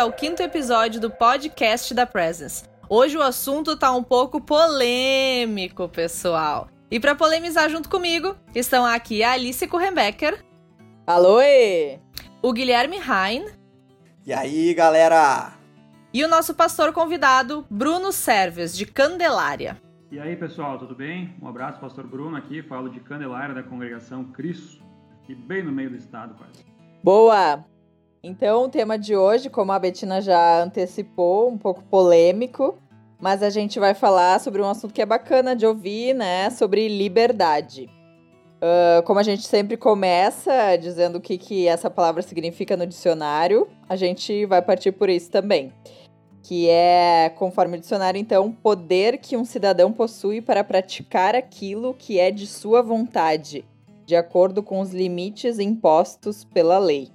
ao quinto episódio do podcast da Presence. Hoje o assunto tá um pouco polêmico, pessoal. E para polemizar junto comigo, estão aqui a Alice Kurrenbecker. Alô! O Guilherme Hein. E aí, galera? E o nosso pastor convidado, Bruno Serves, de Candelária. E aí, pessoal, tudo bem? Um abraço, pastor Bruno aqui, falo de Candelária da congregação Cristo, e bem no meio do estado, quase. Boa! Então, o tema de hoje, como a Betina já antecipou, um pouco polêmico, mas a gente vai falar sobre um assunto que é bacana de ouvir, né? Sobre liberdade. Uh, como a gente sempre começa dizendo o que, que essa palavra significa no dicionário, a gente vai partir por isso também. Que é, conforme o dicionário, então, poder que um cidadão possui para praticar aquilo que é de sua vontade, de acordo com os limites impostos pela lei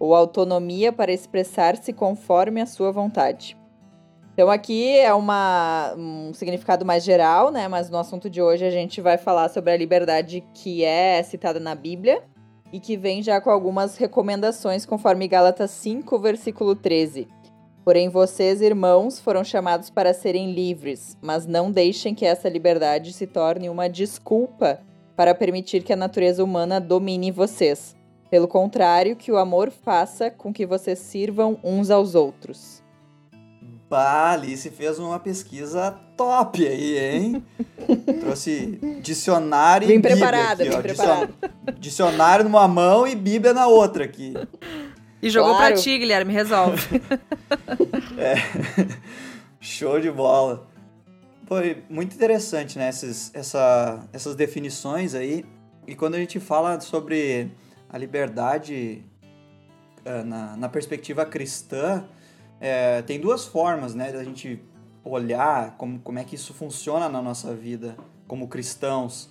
ou autonomia para expressar-se conforme a sua vontade. Então aqui é uma, um significado mais geral, né? Mas no assunto de hoje a gente vai falar sobre a liberdade que é citada na Bíblia e que vem já com algumas recomendações conforme Gálatas 5, versículo 13. Porém, vocês, irmãos, foram chamados para serem livres, mas não deixem que essa liberdade se torne uma desculpa para permitir que a natureza humana domine vocês. Pelo contrário, que o amor faça com que vocês sirvam uns aos outros. Bah, Alice fez uma pesquisa top aí, hein? Trouxe dicionário bem e Bíblia preparada, aqui, bem ó. preparada. Dicionário numa mão e Bíblia na outra aqui. E jogou Claro. pra ti, Guilherme, resolve. É. Show de bola. Foi muito interessante, né? Essas, essa, essas definições aí. E quando a gente fala sobre a liberdade eh, na, na perspectiva cristã, eh, tem duas formas, né? Da gente olhar como, como é que isso funciona na nossa vida como cristãos.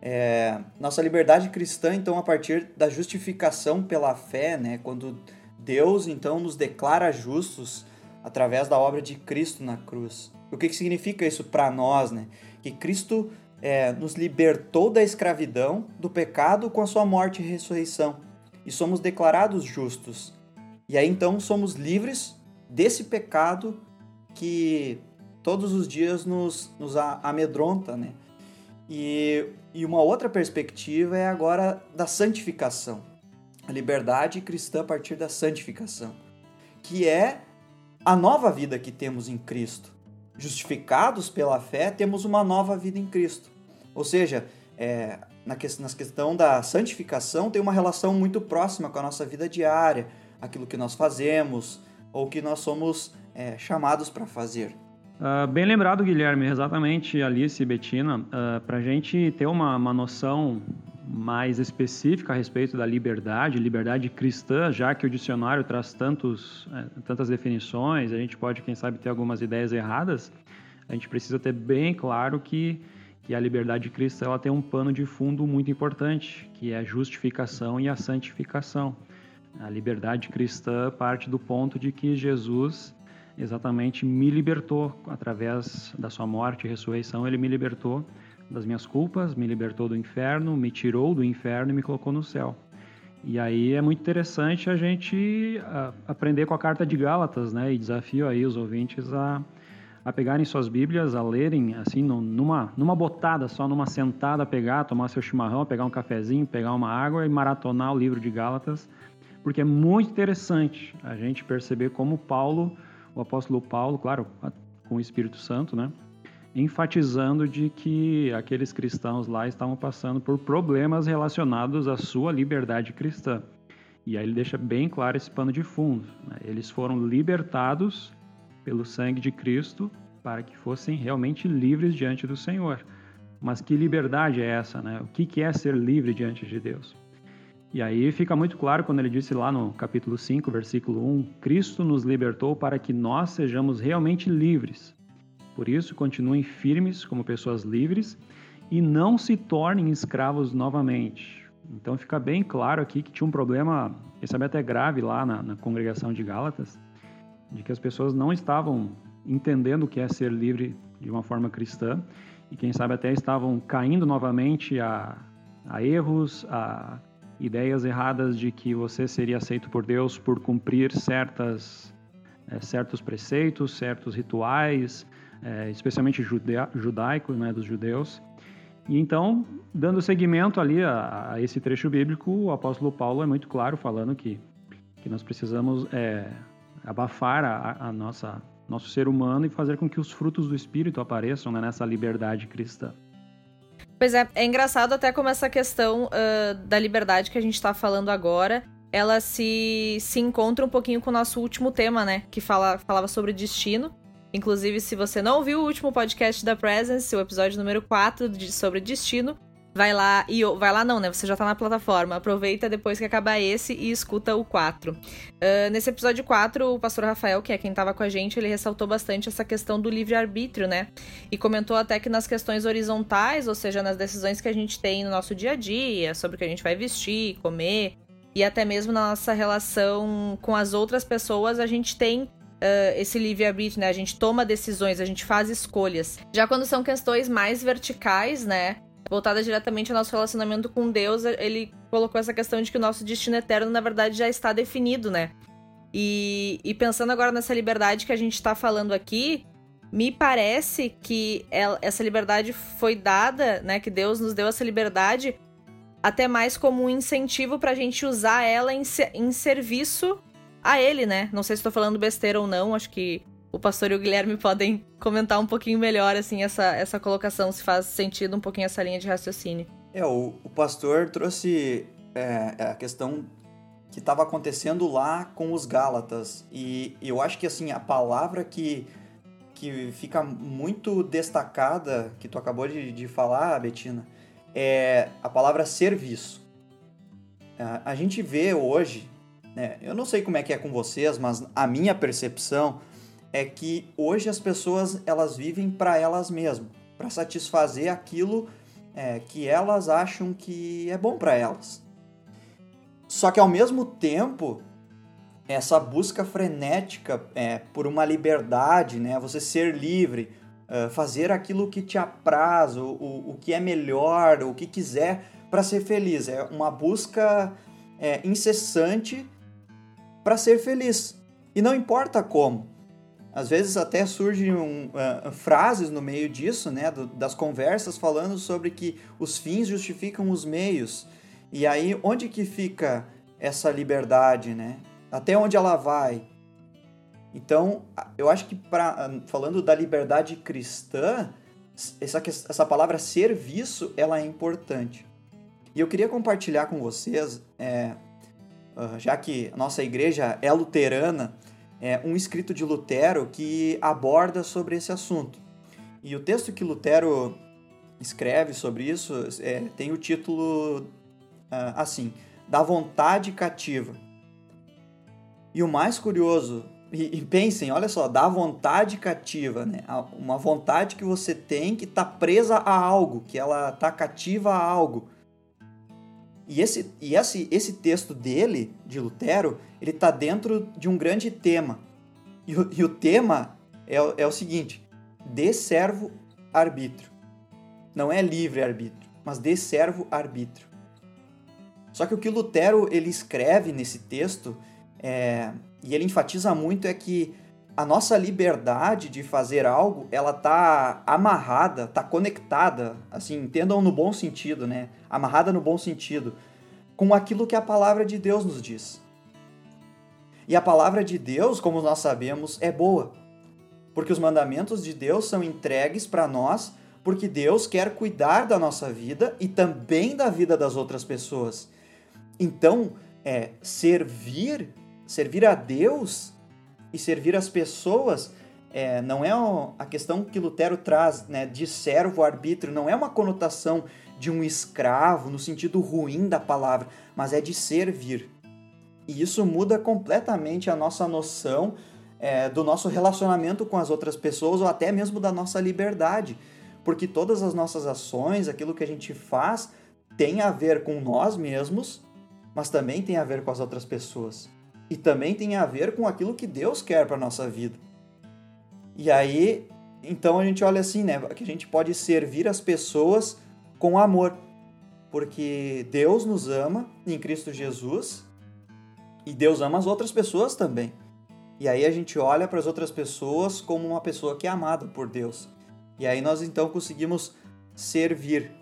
É, nossa liberdade cristã, então, a partir da justificação pela fé, né? Quando Deus, então, nos declara justos através da obra de Cristo na cruz. O que, que significa isso para nós, né? Que Cristo é, nos libertou da escravidão, do pecado com a sua morte e ressurreição. E somos declarados justos. E aí, então, somos livres desse pecado que todos os dias nos, nos amedronta, né? E, e uma outra perspectiva é agora da santificação. A liberdade cristã a partir da santificação, que é a nova vida que temos em Cristo. Justificados pela fé, temos uma nova vida em Cristo. Ou seja, é, na, que, na questão da santificação, tem uma relação muito próxima com a nossa vida diária, aquilo que nós fazemos ou que nós somos é, chamados para fazer. Ah, bem lembrado, Guilherme, exatamente, Alice e Betina, para a gente ter uma, uma noção mais específica a respeito da liberdade, liberdade cristã, já que o dicionário traz tantos, eh, tantas definições, a gente pode, quem sabe, ter algumas ideias erradas, a gente precisa ter bem claro que, que a liberdade cristã ela tem um pano de fundo muito importante, que é a justificação e a santificação. A liberdade cristã parte do ponto de que Jesus exatamente me libertou através da sua morte e ressurreição, ele me libertou das minhas culpas, me libertou do inferno, me tirou do inferno e me colocou no céu. E aí é muito interessante a gente a, aprender com a carta de Gálatas, né? E desafio aí os ouvintes a, a pegarem suas Bíblias, a lerem assim numa numa botada só, numa sentada, pegar, tomar seu chimarrão, pegar um cafezinho, pegar uma água e maratonar o livro de Gálatas, porque é muito interessante a gente perceber como Paulo, o apóstolo Paulo, claro, com o Espírito Santo, né? Enfatizando de que aqueles cristãos lá estavam passando por problemas relacionados à sua liberdade cristã. E aí ele deixa bem claro esse pano de fundo. né? Eles foram libertados pelo sangue de Cristo para que fossem realmente livres diante do Senhor. Mas que liberdade é essa, né? O que é ser livre diante de Deus? E aí fica muito claro quando ele disse lá no capítulo 5, versículo 1, Cristo nos libertou para que nós sejamos realmente livres. Por isso, continuem firmes como pessoas livres e não se tornem escravos novamente. Então fica bem claro aqui que tinha um problema, quem sabe até grave lá na, na congregação de Gálatas, de que as pessoas não estavam entendendo o que é ser livre de uma forma cristã e quem sabe até estavam caindo novamente a, a erros, a, ideias erradas de que você seria aceito por Deus por cumprir certas, é, certos preceitos, certos rituais, é, especialmente judaico, né, dos judeus. E então, dando seguimento ali a, a, esse trecho bíblico, o apóstolo Paulo é muito claro falando que, que nós precisamos é, abafar a, a, nossa nosso ser humano e fazer com que os frutos do Espírito apareçam né, nessa liberdade cristã. Pois é, é engraçado até como essa questão uh, da liberdade que a gente está falando agora, ela se, se encontra um pouquinho com o nosso último tema, né? Que fala, falava sobre destino. Inclusive, se você não ouviu o último podcast da Presence, o episódio número 4 de, sobre destino, vai lá e vai lá não, né? Você já tá na plataforma. Aproveita depois que acabar esse e escuta o 4. Uh, ah, nesse episódio 4, o pastor Rafael, que é quem tava com a gente, ele ressaltou bastante essa questão do livre-arbítrio, né? E comentou até que nas questões horizontais, ou seja, nas decisões que a gente tem no nosso dia a dia, sobre o que a gente vai vestir, comer, e até mesmo na nossa relação com as outras pessoas, a gente tem Uh, esse livre-arbítrio, né? A gente toma decisões, a gente faz escolhas. Já quando são questões mais verticais, né? Voltada diretamente ao nosso relacionamento com Deus, ele colocou essa questão de que o nosso destino eterno, na verdade, já está definido, né? E, e pensando agora nessa liberdade que a gente está falando aqui, me parece que ela, essa liberdade foi dada, né? Que Deus nos deu essa liberdade até mais como um incentivo para a gente usar ela em, em serviço a ele, né? Não sei se estou falando besteira ou não, acho que o pastor e o Guilherme podem comentar um pouquinho melhor, assim, essa, essa colocação, se faz sentido um pouquinho essa linha de raciocínio. É, o, o pastor trouxe é, é a questão que estava acontecendo lá com os Gálatas. E, eu acho que, assim, a palavra que, que fica muito destacada, que tu acabou de, de falar, Betina, é a palavra serviço. A, a gente vê hoje né? Eu não sei como é que é com vocês, mas a minha percepção é que hoje as pessoas elas vivem para elas mesmas, para satisfazer aquilo é, que elas acham que é bom para elas. Só que ao mesmo tempo essa busca frenética é, por uma liberdade, né? Você ser livre, fazer aquilo que te apraz, o, o, o, que é melhor, o que quiser para ser feliz. É uma busca é, incessante para ser feliz. E não importa como. Às vezes até surgem um, uh, frases no meio disso, né, do, das conversas falando sobre que os fins justificam os meios. E aí onde que fica essa liberdade, né? Até onde ela vai? Então, eu acho que para falando da liberdade cristã, essa, essa palavra serviço, ela é importante. E eu queria compartilhar com vocês é, já que nossa igreja é luterana, é um escrito de Lutero que aborda sobre esse assunto. E o texto que Lutero escreve sobre isso é, tem o título uh, assim: Da vontade cativa. E o mais curioso, e, e, pensem, olha só, da vontade cativa, né? Uma vontade que você tem que está presa a algo, que ela está cativa a algo. E esse, e esse, esse texto dele, de Lutero, ele está dentro de um grande tema. E o, e o tema é, é o seguinte: de servo arbítrio. Não é livre arbítrio, mas de servo arbítrio. Só que o que Lutero ele escreve nesse texto, é, e ele enfatiza muito, é que a nossa liberdade de fazer algo, ela tá amarrada, tá conectada, assim, entendam no bom sentido, né? Amarrada no bom sentido, com aquilo que a palavra de Deus nos diz. E a palavra de Deus, como nós sabemos, é boa, porque os mandamentos de Deus são entregues para nós, porque Deus quer cuidar da nossa vida e também da vida das outras pessoas. Então, é servir, servir a Deus e servir as pessoas é, não é a questão que Lutero traz né, de servo-arbítrio, não é uma conotação de um escravo no sentido ruim da palavra, mas é de servir. E isso muda completamente a nossa noção é, do nosso relacionamento com as outras pessoas ou até mesmo da nossa liberdade, porque todas as nossas ações, aquilo que a gente faz, tem a ver com nós mesmos, mas também tem a ver com as outras pessoas e também tem a ver com aquilo que Deus quer para nossa vida. E aí, então a gente olha assim, né, que a gente pode servir as pessoas com amor. porque Deus nos ama em Cristo Jesus e Deus ama as outras pessoas também. E aí a gente olha para as outras pessoas como uma pessoa que é amada por Deus. E aí nós então conseguimos servir.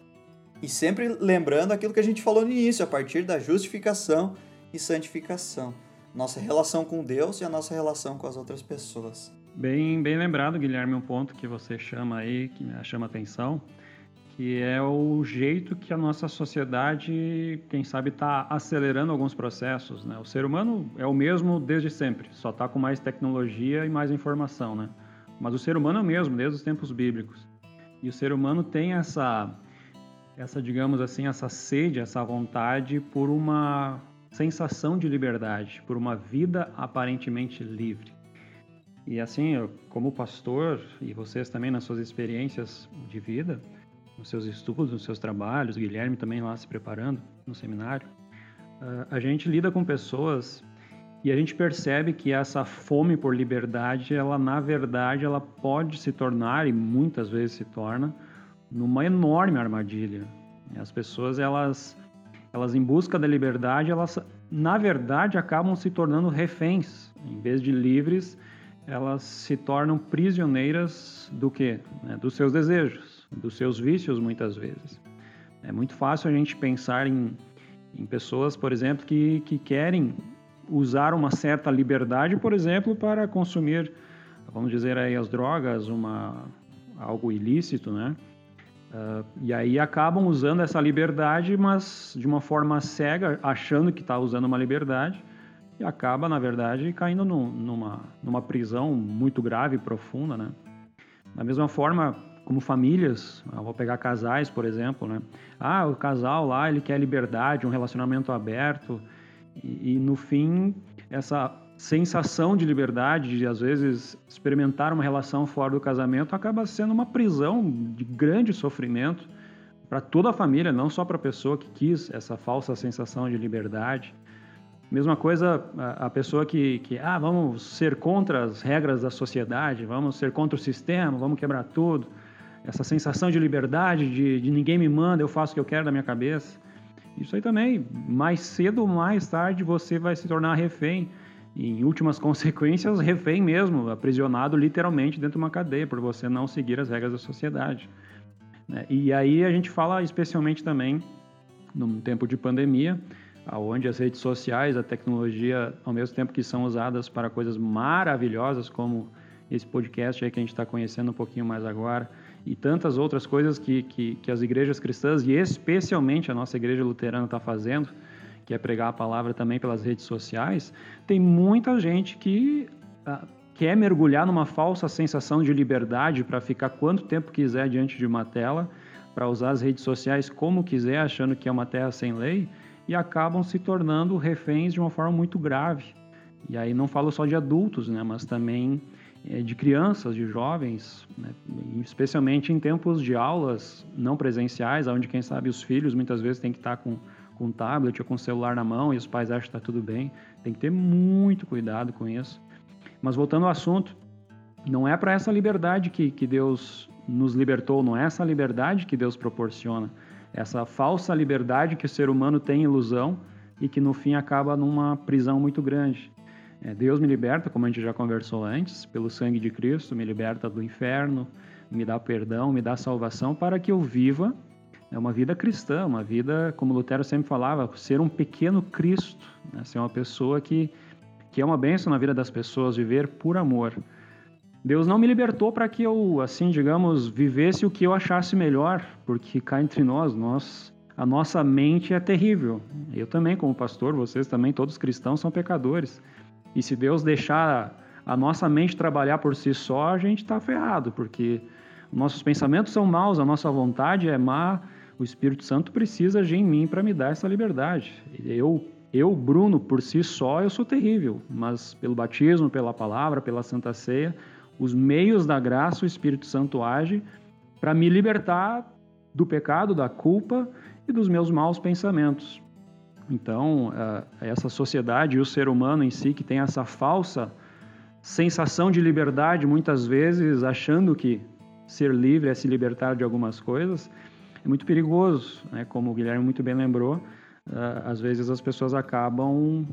E sempre lembrando aquilo que a gente falou no início, a partir da justificação e santificação. Nossa relação com Deus e a nossa relação com as outras pessoas. Bem, bem lembrado, Guilherme, um ponto que você chama aí, que me chama atenção, que é o jeito que a nossa sociedade, quem sabe, está acelerando alguns processos. Né? O ser humano é o mesmo desde sempre, só está com mais tecnologia e mais informação, né? Mas o ser humano é o mesmo desde os tempos bíblicos. E o ser humano tem essa, essa digamos assim, essa sede, essa vontade por uma sensação de liberdade, por uma vida aparentemente livre. E assim, eu, como pastor e vocês também nas suas experiências de vida, nos seus estudos, nos seus trabalhos, Guilherme também lá se preparando no seminário, uh, a gente lida com pessoas e a gente percebe que essa fome por liberdade, ela na verdade, ela pode se tornar e muitas vezes se torna numa enorme armadilha. As pessoas elas elas em busca da liberdade, elas na verdade acabam se tornando reféns, em vez de livres, elas se tornam prisioneiras do que? Né? Dos seus desejos, dos seus vícios, muitas vezes. É muito fácil a gente pensar em, em pessoas, por exemplo, que, que querem usar uma certa liberdade, por exemplo, para consumir, vamos dizer aí, as drogas, uma, algo ilícito, né? Uh, e aí acabam usando essa liberdade, mas de uma forma cega, achando que está usando uma liberdade, e acaba, na verdade, caindo no, numa, numa prisão muito grave e profunda, né? Da mesma forma, como famílias, vou pegar casais, por exemplo, né? Ah, o casal lá, ele quer liberdade, um relacionamento aberto, e, e no fim, essa sensação de liberdade, de às vezes experimentar uma relação fora do casamento, acaba sendo uma prisão de grande sofrimento para toda a família, não só para a pessoa que quis essa falsa sensação de liberdade. Mesma coisa a, pessoa que, que, ah, vamos ser contra as regras da sociedade, vamos ser contra o sistema, vamos quebrar tudo. Essa sensação de liberdade, de, de ninguém me manda, eu faço o que eu quero da minha cabeça. Isso aí também, mais cedo ou mais tarde, você vai se tornar refém. E, em últimas consequências, refém mesmo, aprisionado literalmente dentro de uma cadeia, por você não seguir as regras da sociedade. Né? E aí a gente fala especialmente também, num tempo de pandemia, onde as redes sociais, a tecnologia, ao mesmo tempo que são usadas para coisas maravilhosas, como esse podcast aí que a gente está conhecendo um pouquinho mais agora, e tantas outras coisas que, que, que as igrejas cristãs, e especialmente a nossa igreja luterana está fazendo, que é pregar a palavra também pelas redes sociais, tem muita gente que uh, quer mergulhar numa falsa sensação de liberdade para ficar quanto tempo quiser diante de uma tela, para usar as redes sociais como quiser, achando que é uma terra sem lei, e acabam se tornando reféns de uma forma muito grave. E aí não falo só de adultos, né, mas também é, de crianças, de jovens, né, especialmente em tempos de aulas não presenciais, onde quem sabe os filhos muitas vezes têm que estar com com tablet ou com celular na mão e os pais acham que está tudo bem. Tem que ter muito cuidado com isso. Mas voltando ao assunto, não é para essa liberdade que, que Deus nos libertou, não é essa liberdade que Deus proporciona essa falsa liberdade que o ser humano tem ilusão e que no fim acaba numa prisão muito grande. É, Deus me liberta, como a gente já conversou antes, pelo sangue de Cristo, me liberta do inferno, me dá perdão, me dá salvação para que eu viva é uma vida cristã, uma vida, como Lutero sempre falava, ser um pequeno Cristo, né? ser uma pessoa que, que é uma bênção na vida das pessoas, viver por amor. Deus não me libertou para que eu, assim, digamos, vivesse o que eu achasse melhor, porque cá entre nós, nós, a nossa mente é terrível. Eu também, como pastor, vocês também, todos cristãos são pecadores. E se Deus deixar a nossa mente trabalhar por si só, a gente está ferrado, porque nossos pensamentos são maus, a nossa vontade é má. O Espírito Santo precisa agir em mim para me dar essa liberdade. Eu, eu, Bruno, por si só, eu sou terrível, mas pelo batismo, pela palavra, pela Santa Ceia, os meios da graça, o Espírito Santo age para me libertar do pecado, da culpa e dos meus maus pensamentos. Então, essa sociedade e o ser humano em si que tem essa falsa sensação de liberdade, muitas vezes achando que ser livre é se libertar de algumas coisas, é muito perigoso, né? Como o Guilherme muito bem lembrou, uh, às vezes as pessoas acabam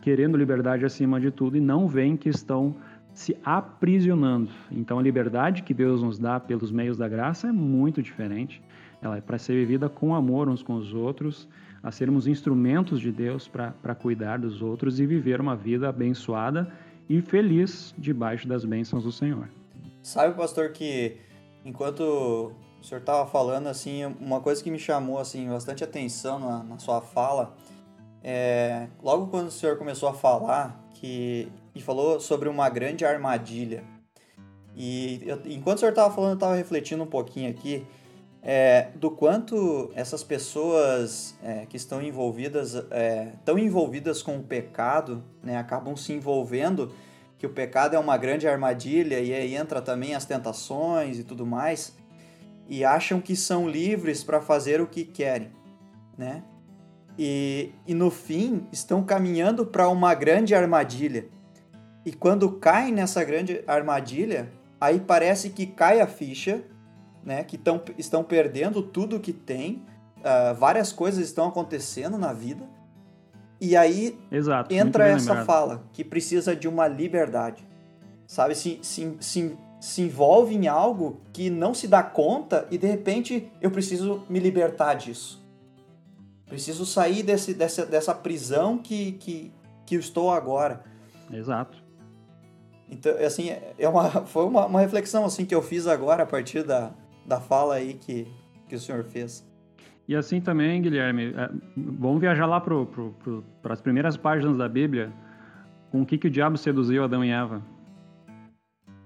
querendo liberdade acima de tudo e não veem que estão se aprisionando. Então a liberdade que Deus nos dá pelos meios da graça é muito diferente. Ela é para ser vivida com amor uns com os outros, a sermos instrumentos de Deus para cuidar dos outros e viver uma vida abençoada e feliz debaixo das bênçãos do Senhor. Sabe, pastor, que enquanto o senhor estava falando, assim, uma coisa que me chamou assim bastante atenção na, na sua fala, é, logo quando o senhor começou a falar que e falou sobre uma grande armadilha. E eu, enquanto o senhor estava falando, eu estava refletindo um pouquinho aqui é, do quanto essas pessoas é, que estão envolvidas, é, tão envolvidas com o pecado, né, acabam se envolvendo que o pecado é uma grande armadilha e aí entra também as tentações e tudo mais, e acham que são livres para fazer o que querem, né? E, e no fim estão caminhando para uma grande armadilha. E quando caem nessa grande armadilha, aí parece que cai a ficha né, que tão, estão perdendo tudo que tem, uh, várias coisas estão acontecendo na vida, e aí Exato, entra essa lembrado. fala, que precisa de uma liberdade. Sabe, se, se, se, se envolve em algo que não se dá conta e de repente eu preciso me libertar disso. Preciso sair desse, dessa, dessa prisão que, que, que eu estou agora. Exato. Então, assim, é uma, foi uma, uma reflexão assim que eu fiz agora a partir da, da fala aí que, que o senhor fez. E assim também, Guilherme, é, vamos viajar lá para as primeiras páginas da Bíblia, com o que, que o diabo seduziu Adão e Eva.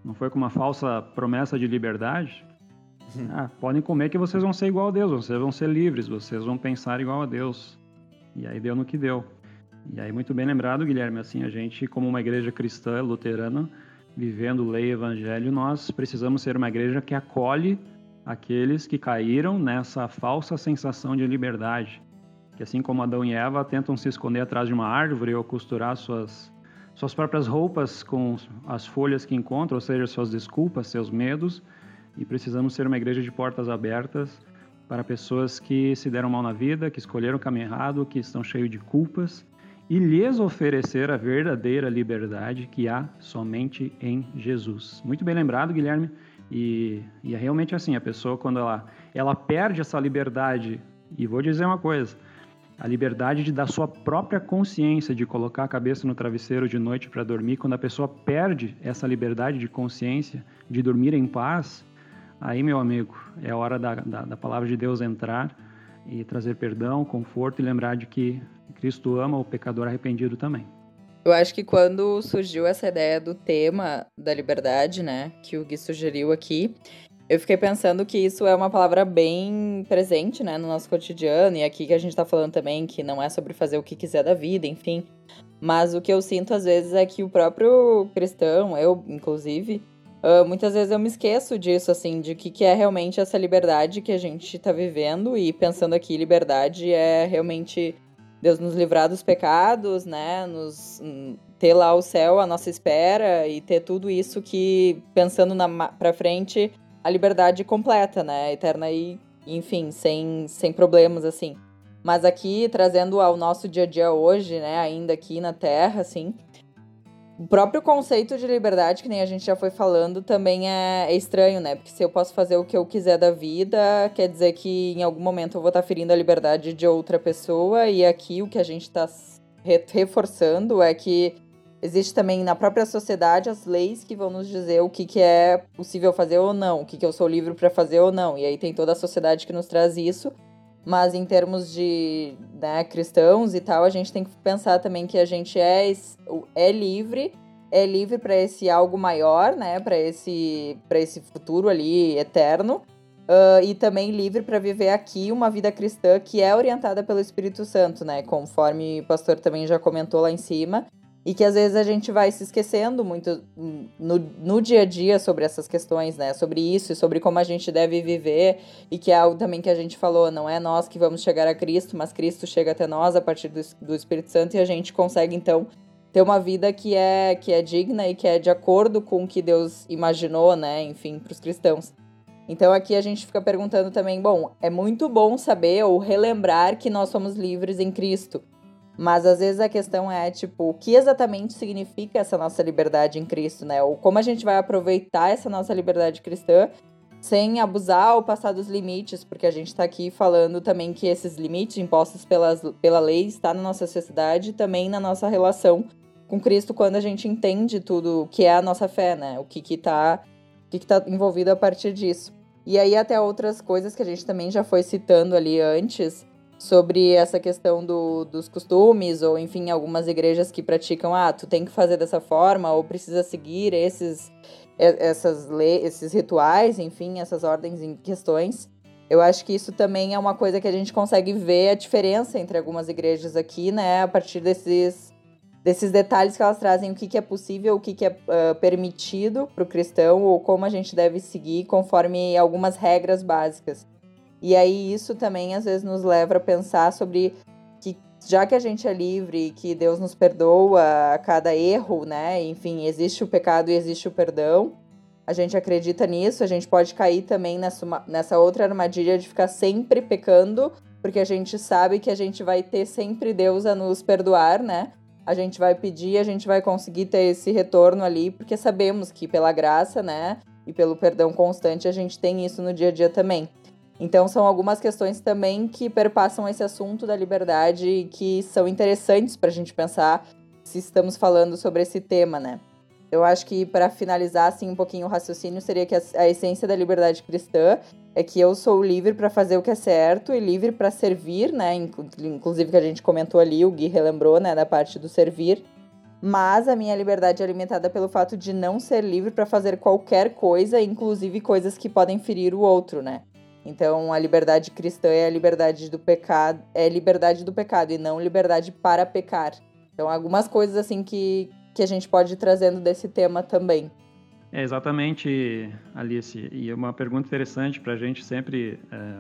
Não foi com uma falsa promessa de liberdade? Uhum. Ah, podem comer que vocês vão ser igual a Deus, vocês vão ser livres, vocês vão pensar igual a Deus. E aí deu no que deu. E aí, muito bem lembrado, Guilherme, assim, a gente, como uma igreja cristã luterana, vivendo lei e evangelho, nós precisamos ser uma igreja que acolhe aqueles que caíram nessa falsa sensação de liberdade, que assim como Adão e Eva tentam se esconder atrás de uma árvore ou costurar suas suas próprias roupas com as folhas que encontram, ou seja, suas desculpas, seus medos, e precisamos ser uma igreja de portas abertas para pessoas que se deram mal na vida, que escolheram o caminho errado, que estão cheios de culpas, e lhes oferecer a verdadeira liberdade que há somente em Jesus. Muito bem lembrado, Guilherme. E, e é realmente assim, a pessoa quando ela, ela perde essa liberdade, e vou dizer uma coisa, a liberdade de dar sua própria consciência, de colocar a cabeça no travesseiro de noite para dormir, quando a pessoa perde essa liberdade de consciência, de dormir em paz, aí, meu amigo, é hora da, da, da palavra de Deus entrar e trazer perdão, conforto e lembrar de que Cristo ama o pecador arrependido também. Eu acho que quando surgiu essa ideia do tema da liberdade, né, que o Gui sugeriu aqui, eu fiquei pensando que isso é uma palavra bem presente, né, no nosso cotidiano, e aqui que a gente tá falando também que não é sobre fazer o que quiser da vida, enfim. Mas o que eu sinto às vezes é que o próprio cristão, eu inclusive, uh, muitas vezes eu me esqueço disso, assim, de que, que é realmente essa liberdade que a gente tá vivendo, e pensando aqui, liberdade é realmente Deus nos livrar dos pecados, né? Nos hum, ter lá o céu à nossa espera e ter tudo isso que pensando na para frente a liberdade completa, né? Eterna e enfim, sem sem problemas assim. Mas aqui trazendo ao nosso dia a dia hoje, né, ainda aqui na Terra, assim, o próprio conceito de liberdade, que nem a gente já foi falando, também é, é, estranho, né? Porque se eu posso fazer o que eu quiser da vida, quer dizer que em algum momento eu vou estar ferindo a liberdade de outra pessoa. E aqui o que a gente está reforçando é que existe também na própria sociedade as leis que vão nos dizer o que, que é possível fazer ou não, o que, que eu sou livre para fazer ou não. E aí tem toda a sociedade que nos traz isso. Mas em termos de né, cristãos e tal, a gente tem que pensar também que a gente é, é livre, é livre para esse algo maior, né? Para esse, esse futuro ali eterno. Uh, e também livre para viver aqui uma vida cristã que é orientada pelo Espírito Santo, né? Conforme o pastor também já comentou lá em cima. E que às vezes a gente vai se esquecendo muito no, no dia a dia sobre essas questões, né? Sobre isso e sobre como a gente deve viver. E que é algo também que a gente falou, não é nós que vamos chegar a Cristo, mas Cristo chega até nós a partir do, do Espírito Santo e a gente consegue então ter uma vida que é, que é digna e que é de acordo com o que Deus imaginou, né? Enfim, para os cristãos. Então aqui a gente fica perguntando também, bom, é muito bom saber ou relembrar que nós somos livres em Cristo. Mas às vezes a questão é, tipo, o que exatamente significa essa nossa liberdade em Cristo, né? Ou como a gente vai aproveitar essa nossa liberdade cristã sem abusar ou passar dos limites, porque a gente está aqui falando também que esses limites impostos pelas, pela lei está na nossa sociedade e também na nossa relação com Cristo quando a gente entende tudo que é a nossa fé, né? O que que tá, o que que tá envolvido a partir disso. E aí até outras coisas que a gente também já foi citando ali antes, sobre essa questão do, dos costumes, ou enfim, algumas igrejas que praticam, ah, tu tem que fazer dessa forma, ou precisa seguir esses essas leis, esses rituais, enfim, essas ordens em questões. Eu acho que isso também é uma coisa que a gente consegue ver a diferença entre algumas igrejas aqui, né? A partir desses, desses detalhes que elas trazem, o que, que é possível, o que, que é uh, permitido para o cristão, ou como a gente deve seguir conforme algumas regras básicas. E aí isso também às vezes nos leva a pensar sobre já que a gente é livre, que Deus nos perdoa a cada erro, né? Enfim, existe o pecado e existe o perdão. A gente acredita nisso, a gente pode cair também nessa, nessa outra armadilha de ficar sempre pecando, porque a gente sabe que a gente vai ter sempre Deus a nos perdoar, né? A gente vai pedir, a gente vai conseguir ter esse retorno ali, porque sabemos que pela graça, né? E pelo perdão constante, a gente tem isso no dia a dia também. Então, são algumas questões também que perpassam esse assunto da liberdade e que são interessantes para a gente pensar se estamos falando sobre esse tema, né? Eu acho que para finalizar assim um pouquinho o raciocínio seria que a, a, essência da liberdade cristã é que eu sou livre para fazer o que é certo e livre para servir, né? Inclusive que a gente comentou ali, o Gui relembrou, né, da parte do servir. Mas a minha liberdade é alimentada pelo fato de não ser livre para fazer qualquer coisa, inclusive coisas que podem ferir o outro, né? Então, a liberdade cristã é a liberdade do pecado, é liberdade do pecado e não liberdade para pecar. Então, algumas coisas assim que, que a gente pode ir trazendo desse tema também. É exatamente, Alice. E é uma pergunta interessante para a gente sempre é,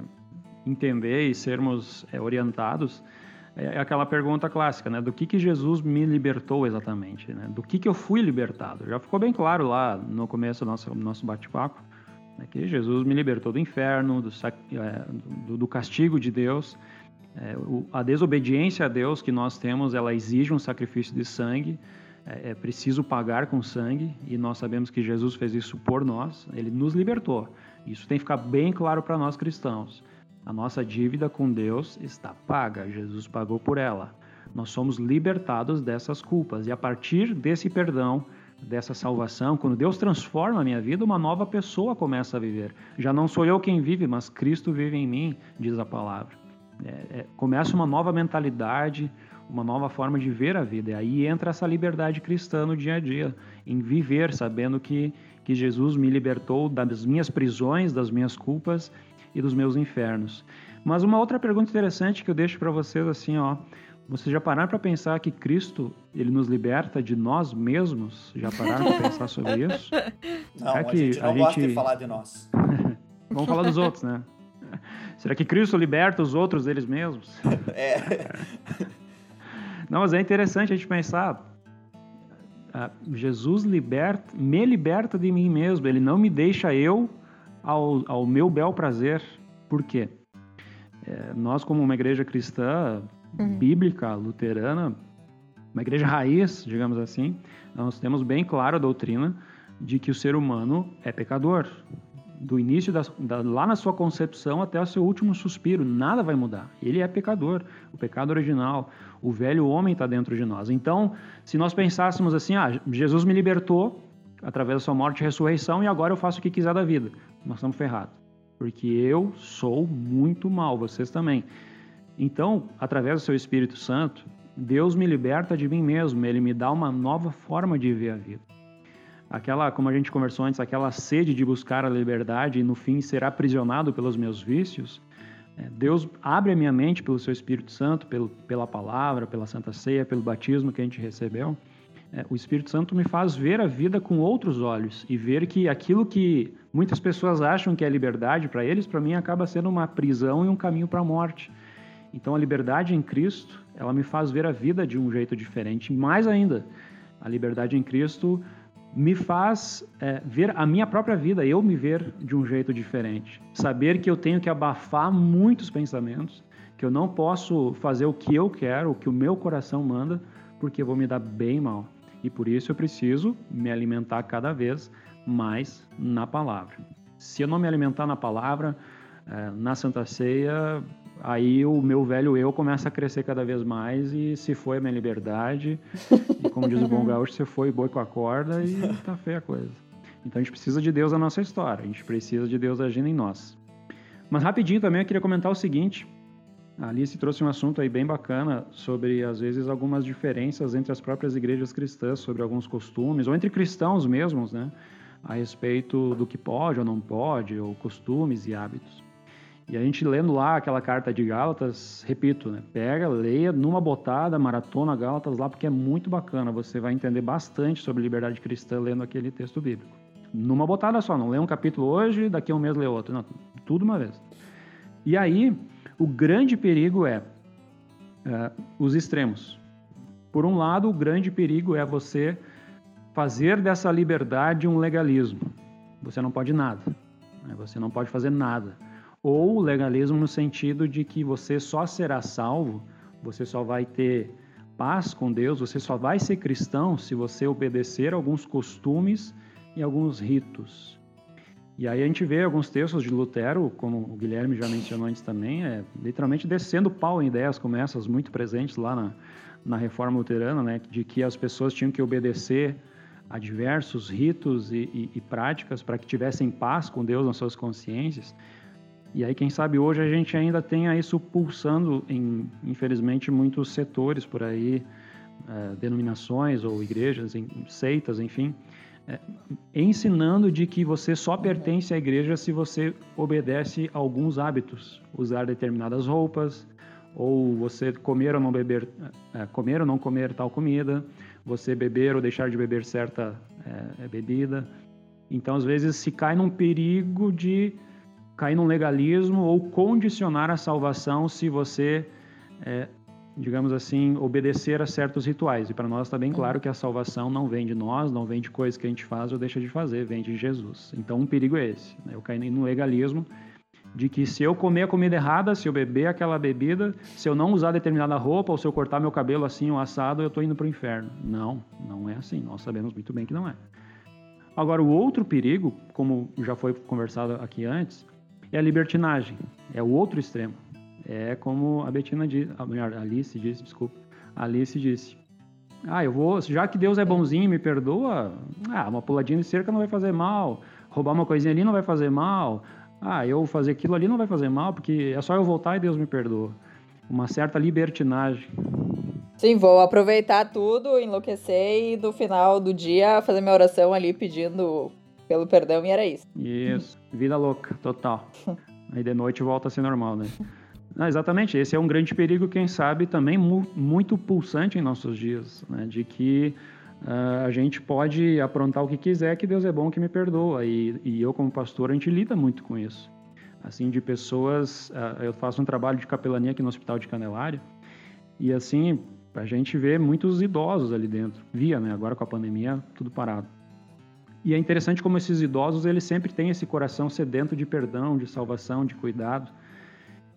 entender e sermos é, orientados. É aquela pergunta clássica, né? Do que, que Jesus me libertou exatamente? Né? Do que, que eu fui libertado? Já ficou bem claro lá no começo do nosso, nosso bate-papo né, que Jesus me libertou do inferno, do, é, do, do castigo de Deus. É, o, a desobediência a Deus que nós temos, ela exige um sacrifício de sangue. É, é, preciso pagar com sangue e nós sabemos que Jesus fez isso por nós. Ele nos libertou. Isso tem que ficar bem claro para nós cristãos. A nossa dívida com Deus está paga. Jesus pagou por ela. Nós somos libertados dessas culpas e a partir desse perdão dessa salvação, quando Deus transforma a minha vida, uma nova pessoa começa a viver. Já não sou eu quem vive, mas Cristo vive em mim, diz a palavra. É, é, começa uma nova mentalidade, uma nova forma de ver a vida. E aí entra essa liberdade cristã no dia a dia, em viver sabendo que, que Jesus me libertou das minhas prisões, das minhas culpas e dos meus infernos. Mas uma outra pergunta interessante que eu deixo para vocês assim, ó, vocês já pararam para pensar que Cristo ele nos liberta de nós mesmos? Já pararam para pensar sobre isso? Não, Será que a gente não a gosta gente... de falar de nós. Vamos falar dos outros, né? Será que Cristo liberta os outros deles mesmos? É. Não, mas é interessante a gente pensar. Ah, Jesus liberta, me liberta de mim mesmo. Ele não me deixa eu ao, ao meu bel prazer. Por quê? É, nós, como uma igreja cristã, uhum. bíblica, luterana, uma igreja raiz, digamos assim, nós temos bem claro a doutrina de que o ser humano é pecador. Do início, da, da, lá na sua concepção até o seu último suspiro, nada vai mudar. Ele é pecador, o pecado original, o velho homem está dentro de nós. Então, se nós pensássemos assim, ah, Jesus me libertou através da sua morte e ressurreição e agora eu faço o que quiser da vida, nós estamos ferrados. Porque eu sou muito mal, vocês também. Então, através do seu Espírito Santo, Deus me liberta de mim mesmo, ele me dá uma nova forma de ver a vida. Aquela, como a gente conversou antes, aquela sede de buscar a liberdade e no fim ser aprisionado pelos meus vícios, é, Deus abre a minha mente pelo seu Espírito Santo, pelo, pela palavra, pela Santa Ceia, pelo batismo que a gente recebeu. É, o Espírito Santo me faz ver a vida com outros olhos e ver que aquilo que muitas pessoas acham que é liberdade para eles, para mim acaba sendo uma prisão e um caminho para a morte. Então a liberdade em Cristo, ela me faz ver a vida de um jeito diferente. Mais ainda, a liberdade em Cristo me faz é, ver a minha própria vida, eu me ver de um jeito diferente. Saber que eu tenho que abafar muitos pensamentos, que eu não posso fazer o que eu quero, o que o meu coração manda, porque eu vou me dar bem mal. E por isso eu preciso me alimentar cada vez mais na palavra. Se eu não me alimentar na palavra, é, na Santa Ceia, aí o meu velho eu começa a crescer cada vez mais e se foi a minha liberdade, e como diz o bom gaúcho, você foi boi com a corda e tá feia a coisa. Então a gente precisa de Deus na nossa história, a gente precisa de Deus agindo em nós. Mas rapidinho também eu queria comentar o seguinte, a Alice trouxe um assunto aí bem bacana sobre, às vezes, algumas diferenças entre as próprias igrejas cristãs, sobre alguns costumes, ou entre cristãos mesmos, né? A respeito do que pode ou não pode, ou costumes e hábitos. E a gente lendo lá aquela carta de Gálatas, repito, né? Pega, leia numa botada, maratona Gálatas lá, porque é muito bacana. Você vai entender bastante sobre liberdade cristã lendo aquele texto bíblico. Numa botada só, não lê um capítulo hoje, daqui a um mês lê outro. Não, tudo uma vez. E aí, o grande perigo é, é os extremos. Por um lado, o grande perigo é você fazer dessa liberdade um legalismo. Você não pode nada. Né? Você não pode fazer nada. Ou legalismo no sentido de que você só será salvo, você só vai ter paz com Deus, você só vai ser cristão se você obedecer alguns costumes e alguns ritos. E aí a gente vê alguns textos de Lutero, como o Guilherme já mencionou antes também, é literalmente descendo pau em ideias como essas, muito presentes lá na, na Reforma Luterana, né, de que as pessoas tinham que obedecer a diversos ritos e, e, e práticas para que tivessem paz com Deus nas suas consciências. E aí, quem sabe hoje a gente ainda tenha isso pulsando em, infelizmente, muitos setores por aí, é, denominações ou igrejas, em, seitas, enfim, é, ensinando de que você só pertence à igreja se você obedece a alguns hábitos, usar determinadas roupas, ou você comer ou não beber, é, comer ou não comer tal comida, você beber ou deixar de beber certa bebida. Então, às vezes, se cai num perigo de cair num legalismo ou condicionar a salvação se você é, digamos assim, obedecer a certos rituais. E para nós está bem claro que a salvação não vem de nós, não vem de coisas que a gente faz ou deixa de fazer, vem de Jesus. Então, um perigo é esse. Né? Eu caí no legalismo de que se eu comer a comida errada, se eu beber aquela bebida, se eu não usar determinada roupa ou se eu cortar meu cabelo assim ou assado, eu estou indo para o inferno. Não, não é assim. Nós sabemos muito bem que não é. Agora, o outro perigo, como já foi conversado aqui antes, é a libertinagem. É o outro extremo. É como a Betina disse, a Alice disse, desculpa, Alice disse. Ah, eu vou, já que Deus é bonzinho, me perdoa. Ah, uma puladinha de cerca não vai fazer mal. Roubar uma coisinha ali não vai fazer mal. Ah, eu fazer aquilo ali não vai fazer mal, porque é só eu voltar e Deus me perdoa. Uma certa libertinagem. Sim, vou aproveitar tudo, enlouquecer e no final do dia fazer minha oração ali pedindo pelo perdão e era isso. Isso, vida louca, total. Aí de noite volta a ser normal, né? Ah, exatamente, esse é um grande perigo, quem sabe, também mu muito pulsante em nossos dias, né? de que uh, a gente pode aprontar o que quiser, que Deus é bom que me perdoa. E, e eu, como pastor, a gente lida muito com isso. Assim, de pessoas. Uh, eu faço um trabalho de capelania aqui no Hospital de Candelária, e assim, a gente vê muitos idosos ali dentro. Via, né? Agora com a pandemia, tudo parado. E é interessante como esses idosos, eles sempre têm esse coração sedento de perdão, de salvação, de cuidado.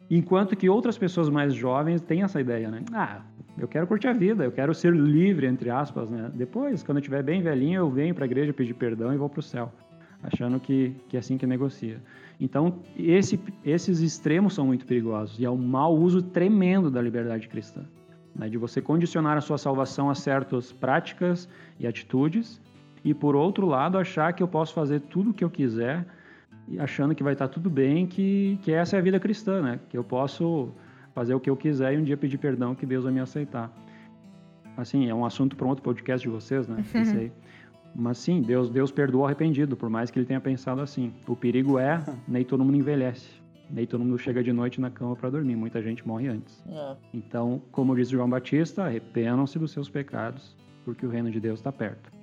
Enquanto que outras pessoas mais jovens têm essa ideia, né? Ah, eu quero curtir a vida, eu quero ser livre, entre aspas, né? Depois, quando eu estiver bem velhinho, eu venho para a igreja pedir perdão e vou para o céu, achando que, que é assim que negocia. Então, esse, esses extremos são muito perigosos e é um mau uso tremendo da liberdade cristã, né? de você condicionar a sua salvação a certas práticas e atitudes e, por outro lado, achar que eu posso fazer tudo o que eu quiser achando que vai estar tudo bem, que, que essa é a vida cristã, né? Que eu posso fazer o que eu quiser e um dia pedir perdão que Deus vai me aceitar. Assim, é um assunto para outro podcast de vocês, né? Uhum. Mas sim, Deus, Deus perdoa o arrependido, por mais que ele tenha pensado assim. O perigo é, nem todo mundo envelhece. Nem todo mundo chega de noite na cama para dormir. Muita gente morre antes. É. Então, como diz João Batista, arrependam-se dos seus pecados, porque o reino de Deus está perto.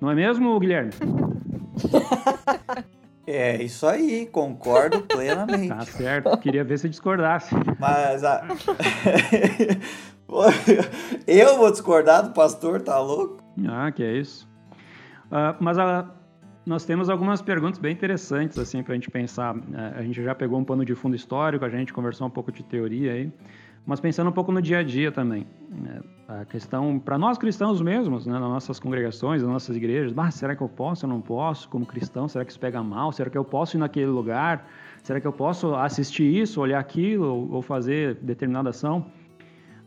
Não é mesmo, Guilherme? É, isso aí, concordo plenamente. Tá certo, queria ver se discordasse. Mas a... eu vou discordar do pastor, tá louco? Ah, que é isso. Uh, mas a, nós temos algumas perguntas bem interessantes assim para a gente pensar. Uh, a gente já pegou um pano de fundo histórico, a gente conversou um pouco de teoria aí, mas pensando um pouco no dia a dia também. Né? A questão para nós cristãos mesmos, né, nas nossas congregações, nas nossas igrejas, ah, será que eu posso? Eu não posso? Como cristão, será que isso pega mal? Será que eu posso ir naquele lugar? Será que eu posso assistir isso, olhar aquilo ou, fazer determinada ação?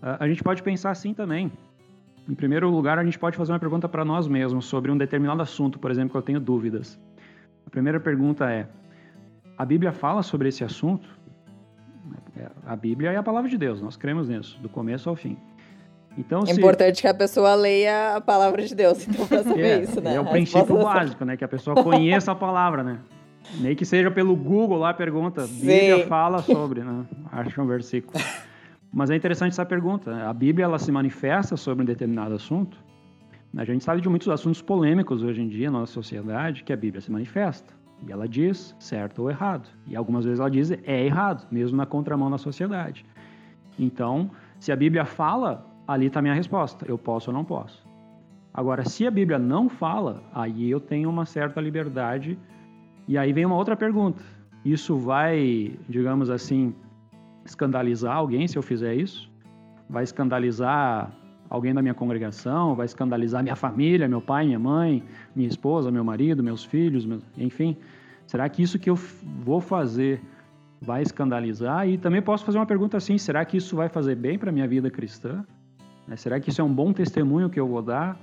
A gente pode pensar assim também. Em primeiro lugar, a gente pode fazer uma pergunta para nós mesmos sobre um determinado assunto, por exemplo, que eu tenho dúvidas. A primeira pergunta é: a Bíblia fala sobre esse assunto? A Bíblia é a palavra de Deus, nós cremos nisso, do começo ao fim. Então, é se... importante que a pessoa leia a palavra de Deus, então, para saber é, isso, né? É o princípio básico, né? Que a pessoa conheça a palavra, né? Nem que seja pelo Google lá, pergunta. Bíblia fala sobre, né? Acha um versículo. Mas é interessante essa pergunta. A Bíblia ela se manifesta sobre um determinado assunto. A gente sabe de muitos assuntos polêmicos hoje em dia na nossa sociedade que a Bíblia se manifesta. E ela diz certo ou errado. E algumas vezes ela diz é errado, mesmo na contramão da sociedade. Então, se a Bíblia fala, ali está a minha resposta. Eu posso ou não posso. Agora, se a Bíblia não fala, aí eu tenho uma certa liberdade. E aí vem uma outra pergunta. Isso vai, digamos assim, escandalizar alguém se eu fizer isso? Vai escandalizar alguém da minha congregação? Vai escandalizar minha família, meu pai, minha mãe, minha esposa, meu marido, meus filhos, meu... enfim? Será que isso que eu vou fazer vai escandalizar? E também posso fazer uma pergunta assim: será que isso vai fazer bem para minha vida cristã? Né, será que isso é um bom testemunho que eu vou dar?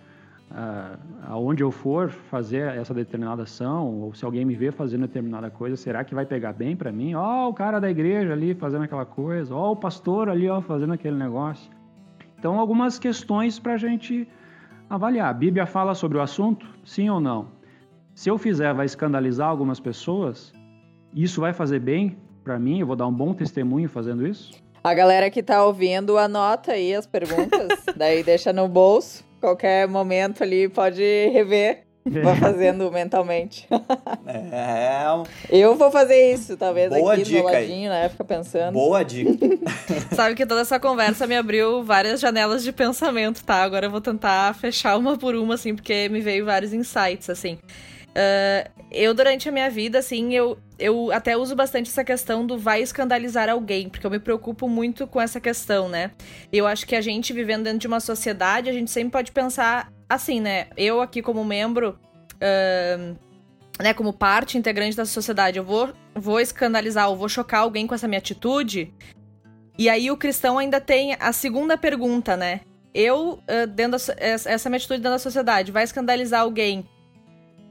uh, aonde eu for fazer essa determinada ação, ou se alguém me vê fazendo determinada coisa, será que vai pegar bem para mim? Ó, oh, o cara da igreja ali fazendo aquela coisa, ó, oh, o pastor ali ó, fazendo aquele negócio. Então, algumas questões para a gente avaliar. A Bíblia fala sobre o assunto? Sim ou não? Se eu fizer, vai escandalizar algumas pessoas? Isso vai fazer bem para mim? Eu vou dar um bom testemunho fazendo isso? A galera que está ouvindo, anota aí as perguntas, daí deixa no bolso qualquer momento ali pode rever. Vai fazendo mentalmente. É. Eu vou fazer isso, talvez Boa aqui dica no ladinho, aí. né? Fica pensando. Boa dica. Sabe que toda essa conversa me abriu várias janelas de pensamento, tá? Agora eu vou tentar fechar uma por uma, assim, porque me veio vários insights, assim. Uh, eu, durante a minha vida, assim, eu, eu até uso bastante essa questão do vai escandalizar alguém, porque eu me preocupo muito com essa questão, né? Eu acho que a gente, vivendo dentro de uma sociedade, a gente sempre pode pensar assim, né? Eu aqui como membro, uh, né, como parte integrante da sociedade, eu vou, vou escandalizar ou vou chocar alguém com essa minha atitude. E aí o cristão ainda tem a segunda pergunta, né? Eu, uh, dentro da, essa minha atitude dentro da sociedade, vai escandalizar alguém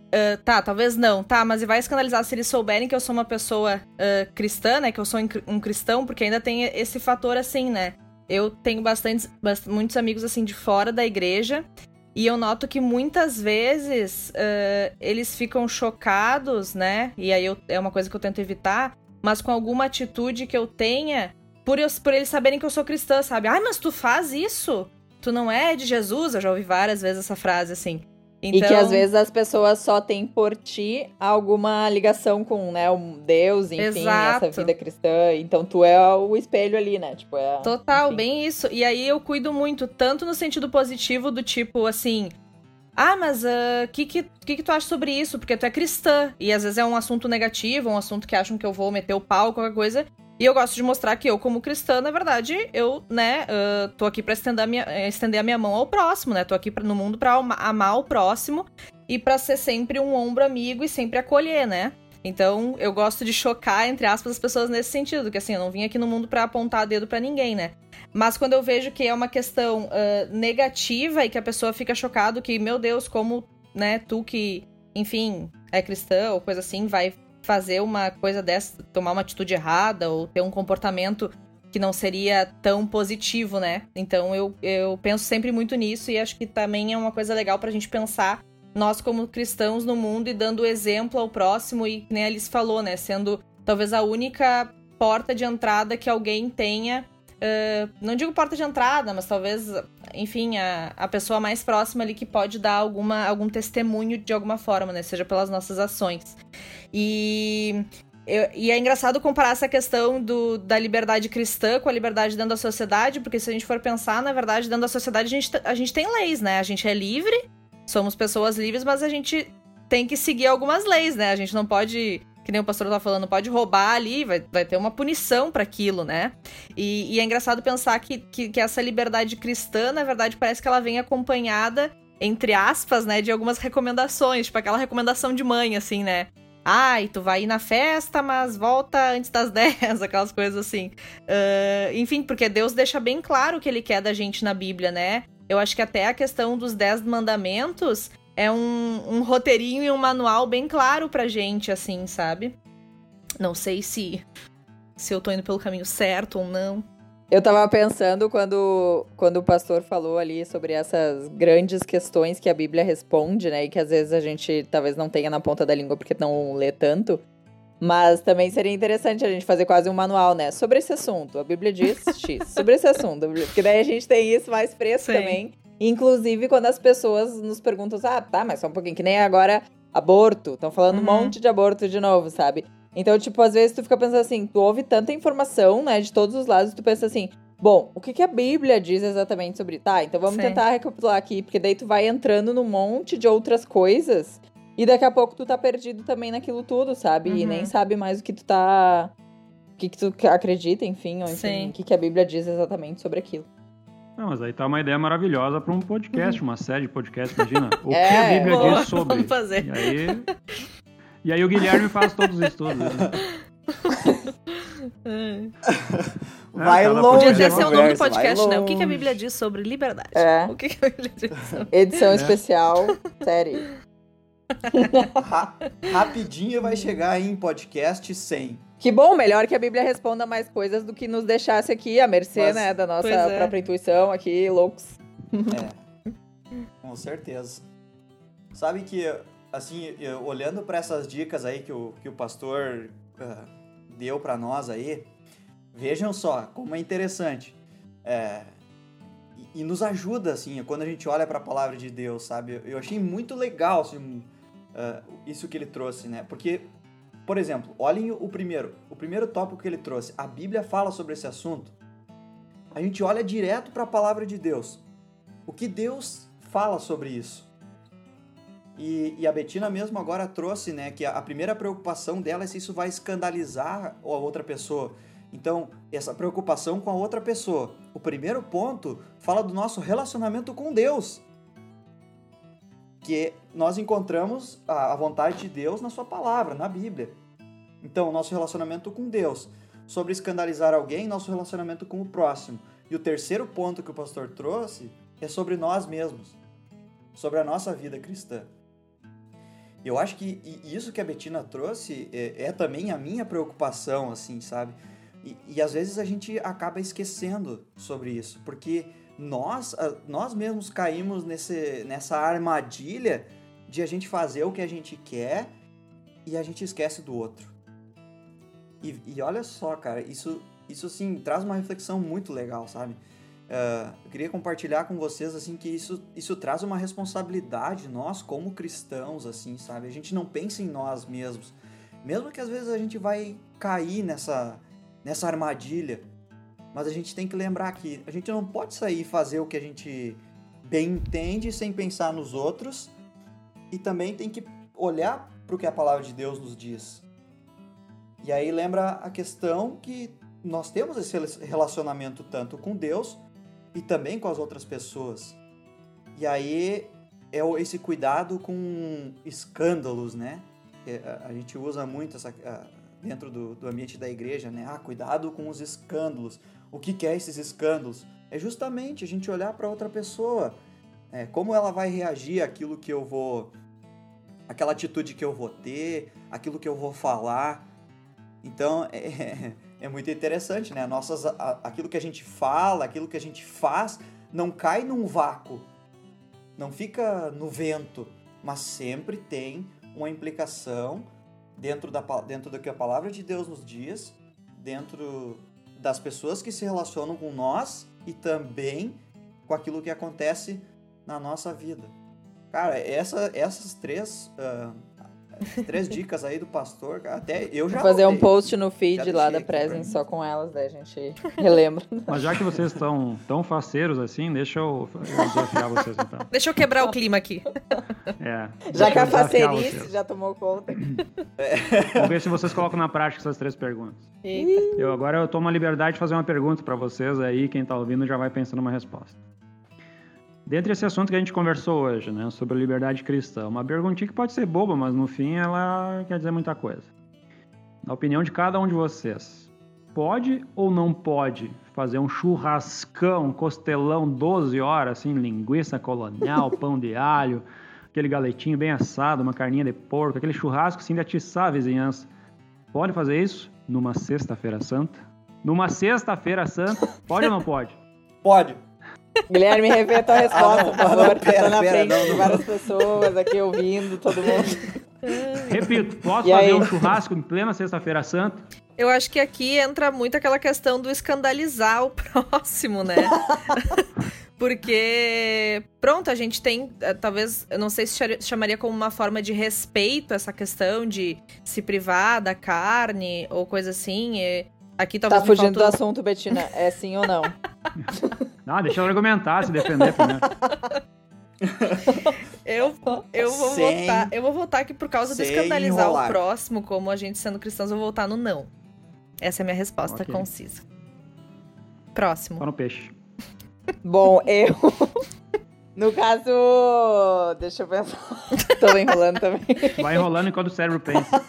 Uh, tá, talvez não. Tá, mas vai escandalizar se eles souberem que eu sou uma pessoa uh, cristã, né? Que eu sou um cristão, porque ainda tem esse fator assim, né? Eu tenho bastantes, bast muitos amigos assim de fora da igreja. E eu noto que muitas vezes uh, eles ficam chocados, né? E aí eu, é uma coisa que eu tento evitar, mas com alguma atitude que eu tenha, por, eu, por eles saberem que eu sou cristã, sabe? Ai, mas tu faz isso? Tu não é de Jesus? Eu já ouvi várias vezes essa frase assim. Então... E que às então vezes as pessoas só têm por ti alguma ligação com, né, um Deus, enfim, Exato. essa vida cristã. Então tu é o espelho ali, né? Tipo, é, Total, enfim. bem isso. E aí eu cuido muito, tanto no sentido positivo do tipo assim. Ah, mas o uh, que, que, que, que tu acha sobre isso? Porque tu é cristã. E às vezes é um assunto negativo, um assunto que acham que eu vou meter o pau, qualquer coisa. E eu gosto de mostrar que eu, como cristã, na verdade, eu, né, uh, tô aqui pra estender a, minha, eh, estender a minha mão ao próximo, né? Tô aqui pra, no mundo pra amar o próximo e pra ser sempre um ombro amigo e sempre acolher, né? Então, eu gosto de chocar, entre aspas, as pessoas nesse sentido, que assim, eu não vim aqui no mundo para apontar dedo para ninguém, né? Mas quando eu vejo que é uma questão uh, negativa e que a pessoa fica chocado que, meu Deus, como, né, tu que, enfim, é cristã ou coisa assim, vai fazer uma coisa dessa, tomar uma atitude errada ou ter um comportamento que não seria tão positivo, né? Então eu, eu penso sempre muito nisso e acho que também é uma coisa legal pra gente pensar nós como cristãos no mundo e dando exemplo ao próximo e nem a Alice falou, né? Sendo talvez a única porta de entrada que alguém tenha Uh, não digo porta de entrada, mas talvez, enfim, a, a pessoa mais próxima ali que pode dar alguma, algum testemunho de alguma forma, né? Seja pelas nossas ações. E, eu, e é engraçado comparar essa questão do, da liberdade cristã com a liberdade dentro da sociedade, porque se a gente for pensar, na verdade, dentro da sociedade a gente, a gente tem leis, né? A gente é livre, somos pessoas livres, mas a gente tem que seguir algumas leis, né? A gente não pode que nem o pastor tá falando, pode roubar ali, vai, vai ter uma punição para aquilo, né? E, e, é engraçado pensar que, que, que, essa liberdade cristã, na verdade, parece que ela vem acompanhada, entre aspas, né, de algumas recomendações, tipo aquela recomendação de mãe, assim, né? Ai, tu vai ir na festa, mas volta antes das 10, aquelas coisas assim. Uh, enfim, porque Deus deixa bem claro o que ele quer da gente na Bíblia, né? Eu acho que até a questão dos 10 mandamentos é um, um roteirinho e um manual bem claro pra gente, assim, sabe? Não sei se, se eu tô indo pelo caminho certo ou não. Eu tava pensando quando, quando o pastor falou ali sobre essas grandes questões que a Bíblia responde, né? E que às vezes a gente talvez não tenha na ponta da língua porque não lê tanto. Mas também seria interessante a gente fazer quase um manual, né? Sobre esse assunto. A Bíblia diz X. sobre esse assunto. Porque daí a gente tem isso mais fresco Sim. também. Inclusive, quando as pessoas nos perguntam, ah, tá, mas só um pouquinho, que nem agora aborto. Estão falando uhum. um monte de aborto de novo, sabe? Então, tipo, às vezes tu fica pensando assim, tu ouve tanta informação, né, de todos os lados, tu pensa assim, bom, o que, que a Bíblia diz exatamente sobre. Tá, então vamos Sim. tentar recapitular aqui, porque daí tu vai entrando num monte de outras coisas. E daqui a pouco tu tá perdido também naquilo tudo, sabe? Uhum. E nem sabe mais o que tu tá. O que, que tu acredita, enfim, ou enfim, o que, que a Bíblia diz exatamente sobre aquilo. Não, mas aí tá uma ideia maravilhosa para um podcast, uma série de podcast, imagina. O é, que a Bíblia boa, diz sobre. Vamos fazer. E aí, e aí o Guilherme faz todos os estudos. Né? Vai é, longe. Podia ser o nome do podcast, né? O que, que, a Bíblia diz sobre liberdade? É. O que, que a Bíblia diz sobre... Edição é. especial, série. Ra rapidinho vai chegar aí em podcast 100. Que bom, melhor que a Bíblia responda mais coisas do que nos deixasse aqui à mercê, Mas, né, da nossa é. própria intuição aqui, loucos. É. Com certeza. Sabe que, assim, eu, olhando para essas dicas aí que o, que o pastor uh, deu para nós aí, vejam só como é interessante. É, e, e, nos ajuda, assim, quando a gente olha para a palavra de Deus, sabe? Eu achei muito legal, assim, uh, isso que ele trouxe, né? Porque por exemplo, olhem o primeiro, o primeiro tópico que ele trouxe. A Bíblia fala sobre esse assunto. A gente olha direto para a palavra de Deus. O que Deus fala sobre isso? E, e, a Betina mesmo agora trouxe, né, que a, a, primeira preocupação dela é se isso vai escandalizar a outra pessoa. Então, essa preocupação com a outra pessoa. O primeiro ponto fala do nosso relacionamento com Deus que nós encontramos a vontade de Deus na sua palavra, na Bíblia. Então, nosso relacionamento com Deus, sobre escandalizar alguém, nosso relacionamento com o próximo. E o terceiro ponto que o pastor trouxe é sobre nós mesmos, sobre a nossa vida cristã. Eu acho que isso que a Betina trouxe é, é também a minha preocupação, assim, sabe? E, e às vezes a gente acaba esquecendo sobre isso, porque nós, nós mesmos caímos nesse, nessa armadilha de a gente fazer o que a gente quer e a gente esquece do outro. E, e olha só, cara, isso, isso sim traz uma reflexão muito legal, sabe? Uh, eu queria compartilhar com vocês assim que isso, isso traz uma responsabilidade nós como cristãos assim sabe a gente não pensa em nós mesmos mesmo que às vezes a gente vai cair nessa nessa armadilha mas a gente tem que lembrar que a gente não pode sair e fazer o que a gente bem entende sem pensar nos outros e também tem que olhar para o que a palavra de Deus nos diz. E aí lembra a questão que nós temos esse relacionamento tanto com Deus e também com as outras pessoas. E aí é esse cuidado com escândalos, né? A gente usa muito essa, dentro do, do ambiente da igreja, né? Ah, cuidado com os escândalos. O que, que é esses escândalos? É justamente a gente olhar para outra pessoa, é, como ela vai reagir àquilo que eu vou, aquela atitude que eu vou ter, aquilo que eu vou falar. Então é, é muito interessante, né? Nossas, aquilo que a gente fala, aquilo que a gente faz, não cai num vácuo, não fica no vento, mas sempre tem uma implicação dentro, da, dentro do que a palavra de Deus nos diz, dentro das pessoas que se relacionam com nós e também com aquilo que acontece na nossa vida. Cara, essa, essas três, uh, Três dicas aí do pastor. Até eu já. Vou fazer um post no feed lá da Presence só com elas, daí a gente relembra. Mas já que vocês estão tão faceiros assim, deixa eu, eu desafiar vocês então. Deixa eu quebrar o clima aqui. É, Já que a vocês. já tomou conta. Vamos ver se vocês colocam na prática essas três perguntas. Eita. Eu agora eu tomo a liberdade de fazer uma pergunta para vocês aí, quem tá ouvindo já vai pensando numa resposta. Dentre esse assunto que a gente conversou hoje, né, sobre a liberdade cristã, uma perguntinha que pode ser boba, mas no fim ela quer dizer muita coisa. Na opinião de cada um de vocês, pode ou não pode fazer um churrascão, costelão 12 horas, assim, linguiça colonial, pão de alho, aquele galetinho bem assado, uma carninha de porco, aquele churrasco assim de atiçar a vizinhança. Pode fazer isso numa sexta-feira santa? Numa sexta-feira santa, pode ou não pode? Pode. Guilherme, repete a resposta, Ah, não, por favor. não, pera, Tô na pera, frente não, de várias pessoas aqui ouvindo, todo mundo. Repito, posso E fazer aí? um churrasco em plena sexta-feira santa? Eu acho que aqui entra muito aquela questão do escandalizar o próximo, né? Porque, pronto, a gente tem, eh, talvez, eu não sei se chamaria como uma forma de respeito essa questão de se privar da carne ou coisa assim. e aqui talvez Tá fugindo do faltou- assunto, Betina. É sim ou não? Não, deixa eu argumentar, se defender primeiro. Eu, eu vou Sem- votar. Eu vou votar que por causa do sem escandalizar enrolar. o próximo, como a gente sendo cristãos, eu vou votar no não. Essa é a minha resposta Ok. concisa. Próximo. Só no peixe. Bom, eu. No caso. Deixa eu pensar. Tô enrolando também. Vai enrolando enquanto o cérebro pensa.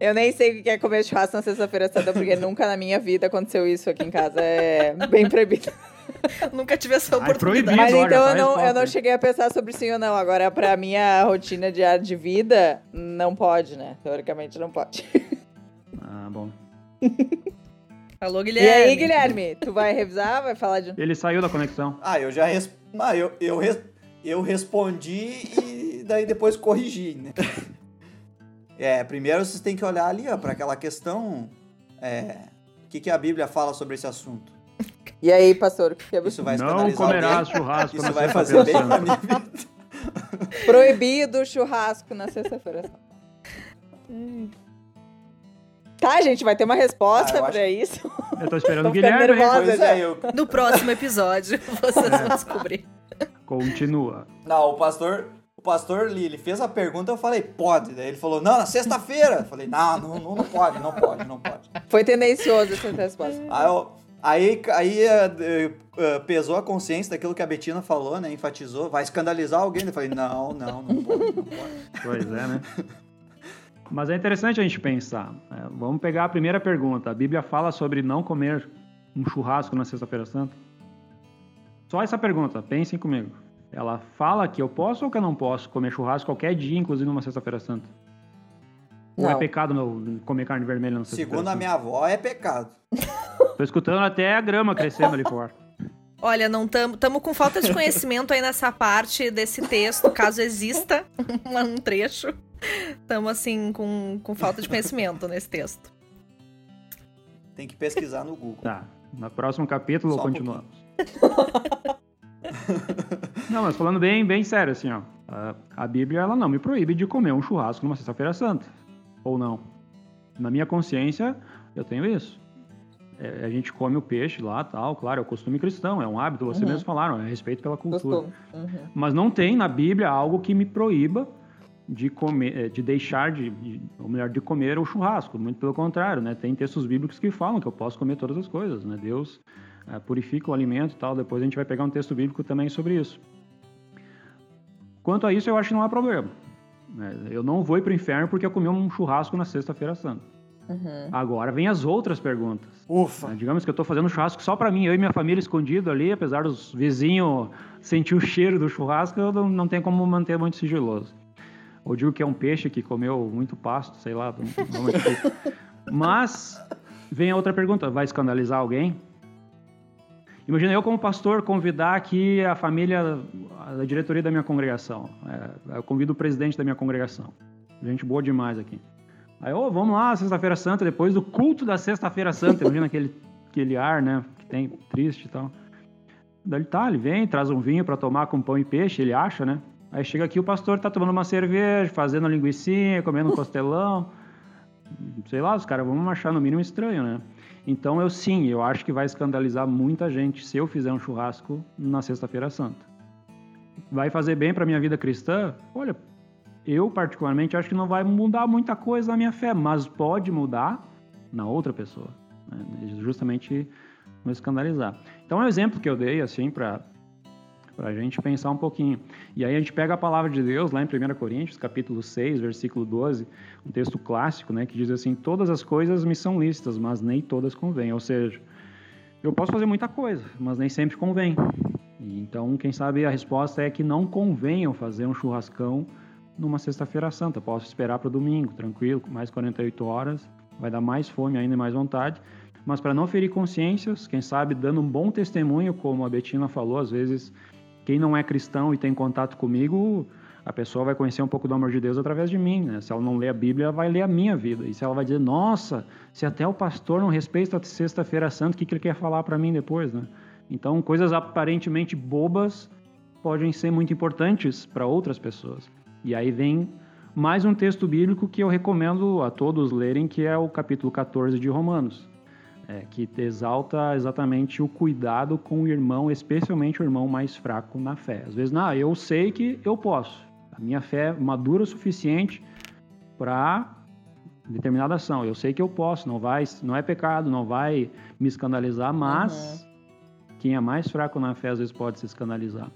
Eu nem sei o que é comer churrasco na sexta-feira santa, porque nunca na minha vida aconteceu isso aqui em casa. É bem proibido. Nunca tive essa oportunidade. proibido. Mas olha, então tá eu a não, eu não cheguei a pensar sobre sim ou não. Agora, pra minha rotina diária de vida, não pode, né? Teoricamente não pode. Ah, bom. Alô, E Guilherme. aí, Guilherme? Tu vai revisar? Vai falar de. Ele saiu da conexão. Ah, eu já res... ah, eu, eu, res... eu respondi e daí depois corrigi, né? É, primeiro vocês têm que olhar ali, ó, para aquela questão. É, o que, que a Bíblia fala sobre esse assunto? E aí, pastor? O que é Isso vai Não alguém? churrasco na Isso vai fazer sexta-feira bem pra santa. minha vida. proibido churrasco na sexta-feira santa? Tá, gente, vai ter uma resposta Ah, eu pra isso. Eu tô esperando o Guilherme. nervosa. É, eu... No próximo episódio, vocês vão descobrir. Continua. Não, o pastor... O pastor Lee, ele fez a pergunta, eu falei, pode. Daí ele falou, não, na sexta-feira. Eu falei, não, não, não, não pode, não pode, não pode. Foi tendencioso essa resposta. Aí, eu- aí, aí eh, eh, pesou a consciência daquilo que a Betina falou, né? Enfatizou, vai escandalizar alguém. Eu falei, não, não, não pode, não pode. Pois é, né? Mas é interessante a gente pensar. É, vamos pegar a primeira pergunta. A Bíblia fala sobre não comer um churrasco na Sexta-feira Santa? Só essa pergunta, pensem comigo. Ela fala que eu posso ou que eu não posso comer churrasco qualquer dia, inclusive numa Sexta-feira Santa? Ou é Não. pecado meu comer carne vermelha na Sexta-feira Segundo a Santa? minha avó, é pecado. Tô escutando até a grama crescendo ali fora. Olha, não estamos com falta de conhecimento aí nessa parte desse texto, caso exista um trecho. Estamos assim com, com falta de conhecimento nesse texto. Tem que pesquisar no Google. Tá. No próximo capítulo Só um continuamos. não, mas falando bem, bem sério, assim, ó. A, Bíblia, ela não me proíbe de comer um churrasco numa sexta-feira santa. Ou não. Na minha consciência, eu tenho isso. É, a gente come o peixe lá, tal, claro, é o costume cristão, é um hábito, vocês Uhum. mesmos falaram, é respeito pela cultura. Uhum. Mas não tem na Bíblia algo que me proíba de comer, eh, de deixar de, de- ou melhor, de comer o churrasco. Muito pelo contrário, né? Tem textos bíblicos que falam que eu posso comer todas as coisas, né? Deus eh, purifica o alimento e tal. Depois a gente vai pegar um texto bíblico também sobre isso. Quanto a isso, eu acho que não há problema. né? Eu não vou ir para o inferno porque eu comi um churrasco na sexta-feira santa. Uhum. Agora vem as outras perguntas. Ufa! né? Digamos que eu estou fazendo churrasco só para mim, eu e minha família escondido ali, apesar dos vizinhos sentir o cheiro do churrasco, eu não, não tenho como manter muito sigiloso. Ou digo que é um peixe que comeu muito pasto, sei lá. não- não explico. Mas vem a outra pergunta: vai escandalizar alguém? Imagina eu, como pastor, convidar aqui a família, a diretoria da minha congregação. É, eu convido o presidente da minha congregação. Gente boa demais aqui. Aí, ô, vamos lá, sexta-feira santa, depois do culto da sexta-feira santa. Imagina aquele, aquele ar, né? Que tem triste e tal. Daí ele tá, ele vem, traz um vinho para tomar com pão e peixe, ele acha, né? Aí chega aqui o pastor tá tomando uma cerveja, fazendo linguiça, comendo um costelão. Sei lá, os caras vão achar no mínimo estranho, né? Então eu sim, eu acho que vai escandalizar muita gente se eu fizer um churrasco na Sexta-feira Santa. Vai fazer bem para minha vida cristã? Olha, eu particularmente acho que não vai mudar muita coisa na minha fé, mas pode mudar na outra pessoa, né? justamente não escandalizar. Então é um exemplo que eu dei assim para para a gente pensar um pouquinho. E aí a gente pega a palavra de Deus lá em 1 Coríntios, capítulo 6, versículo 12, um texto clássico, né, que diz assim: "Todas as coisas me são lícitas, mas nem todas convêm". Ou seja, eu posso fazer muita coisa, mas nem sempre convém. Então, quem sabe a resposta é que não convém eu fazer um churrascão numa sexta-feira santa. Posso esperar para o domingo, tranquilo, mais 48 horas, vai dar mais fome ainda e mais vontade. Mas para não ferir consciências, quem sabe dando um bom testemunho, como a Betina falou, às vezes quem não é cristão e tem contato comigo, a pessoa vai conhecer um pouco do amor de Deus através de mim. Né? Se ela não lê a Bíblia, ela vai ler a minha vida. E se ela vai dizer, nossa, se até o pastor não respeita a Sexta-feira Santa, o que, que ele quer falar para mim depois? Né? Então, coisas aparentemente bobas podem ser muito importantes para outras pessoas. E aí vem mais um texto bíblico que eu recomendo a todos lerem, que é o capítulo 14 de Romanos é, que exalta exatamente o cuidado com o irmão, especialmente o irmão mais fraco na fé. Às vezes, não, eu sei que eu posso. A minha fé é madura o suficiente para determinada ação. Eu sei que eu posso, não vai, não é pecado, não vai me escandalizar, mas uhum. quem é mais fraco na fé às vezes pode se escandalizar.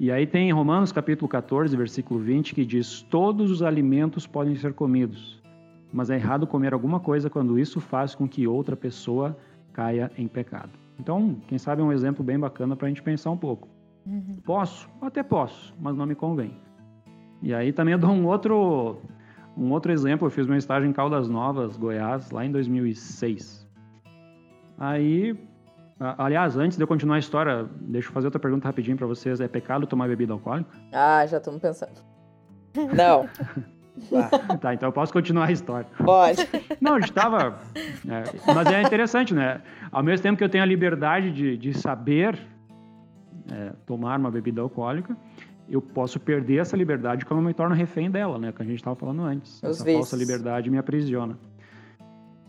E aí tem Romanos capítulo 14, versículo 20, que diz: Todos os alimentos podem ser comidos, mas é errado comer alguma coisa quando isso faz com que outra pessoa caia em pecado. Então, quem sabe é um exemplo bem bacana para a gente pensar um pouco. Uhum. Posso? Até posso, mas não me convém. E aí também eu dou um outro, um outro exemplo. Eu fiz meu estágio em Caldas Novas, Goiás, lá em 2006. Aí, aliás, antes de eu continuar a história, deixa eu fazer outra pergunta rapidinho para vocês. É pecado tomar bebida alcoólica? Ah, já estamos pensando. Não. tá, então eu posso continuar a história. Pode. Não, a gente estava. É, mas é interessante, né? Ao mesmo tempo que eu tenho a liberdade de, de saber é, tomar uma bebida alcoólica, eu posso perder essa liberdade quando eu me torno refém dela, né? Que a gente estava falando antes. Os essa vícios. falsa liberdade me aprisiona.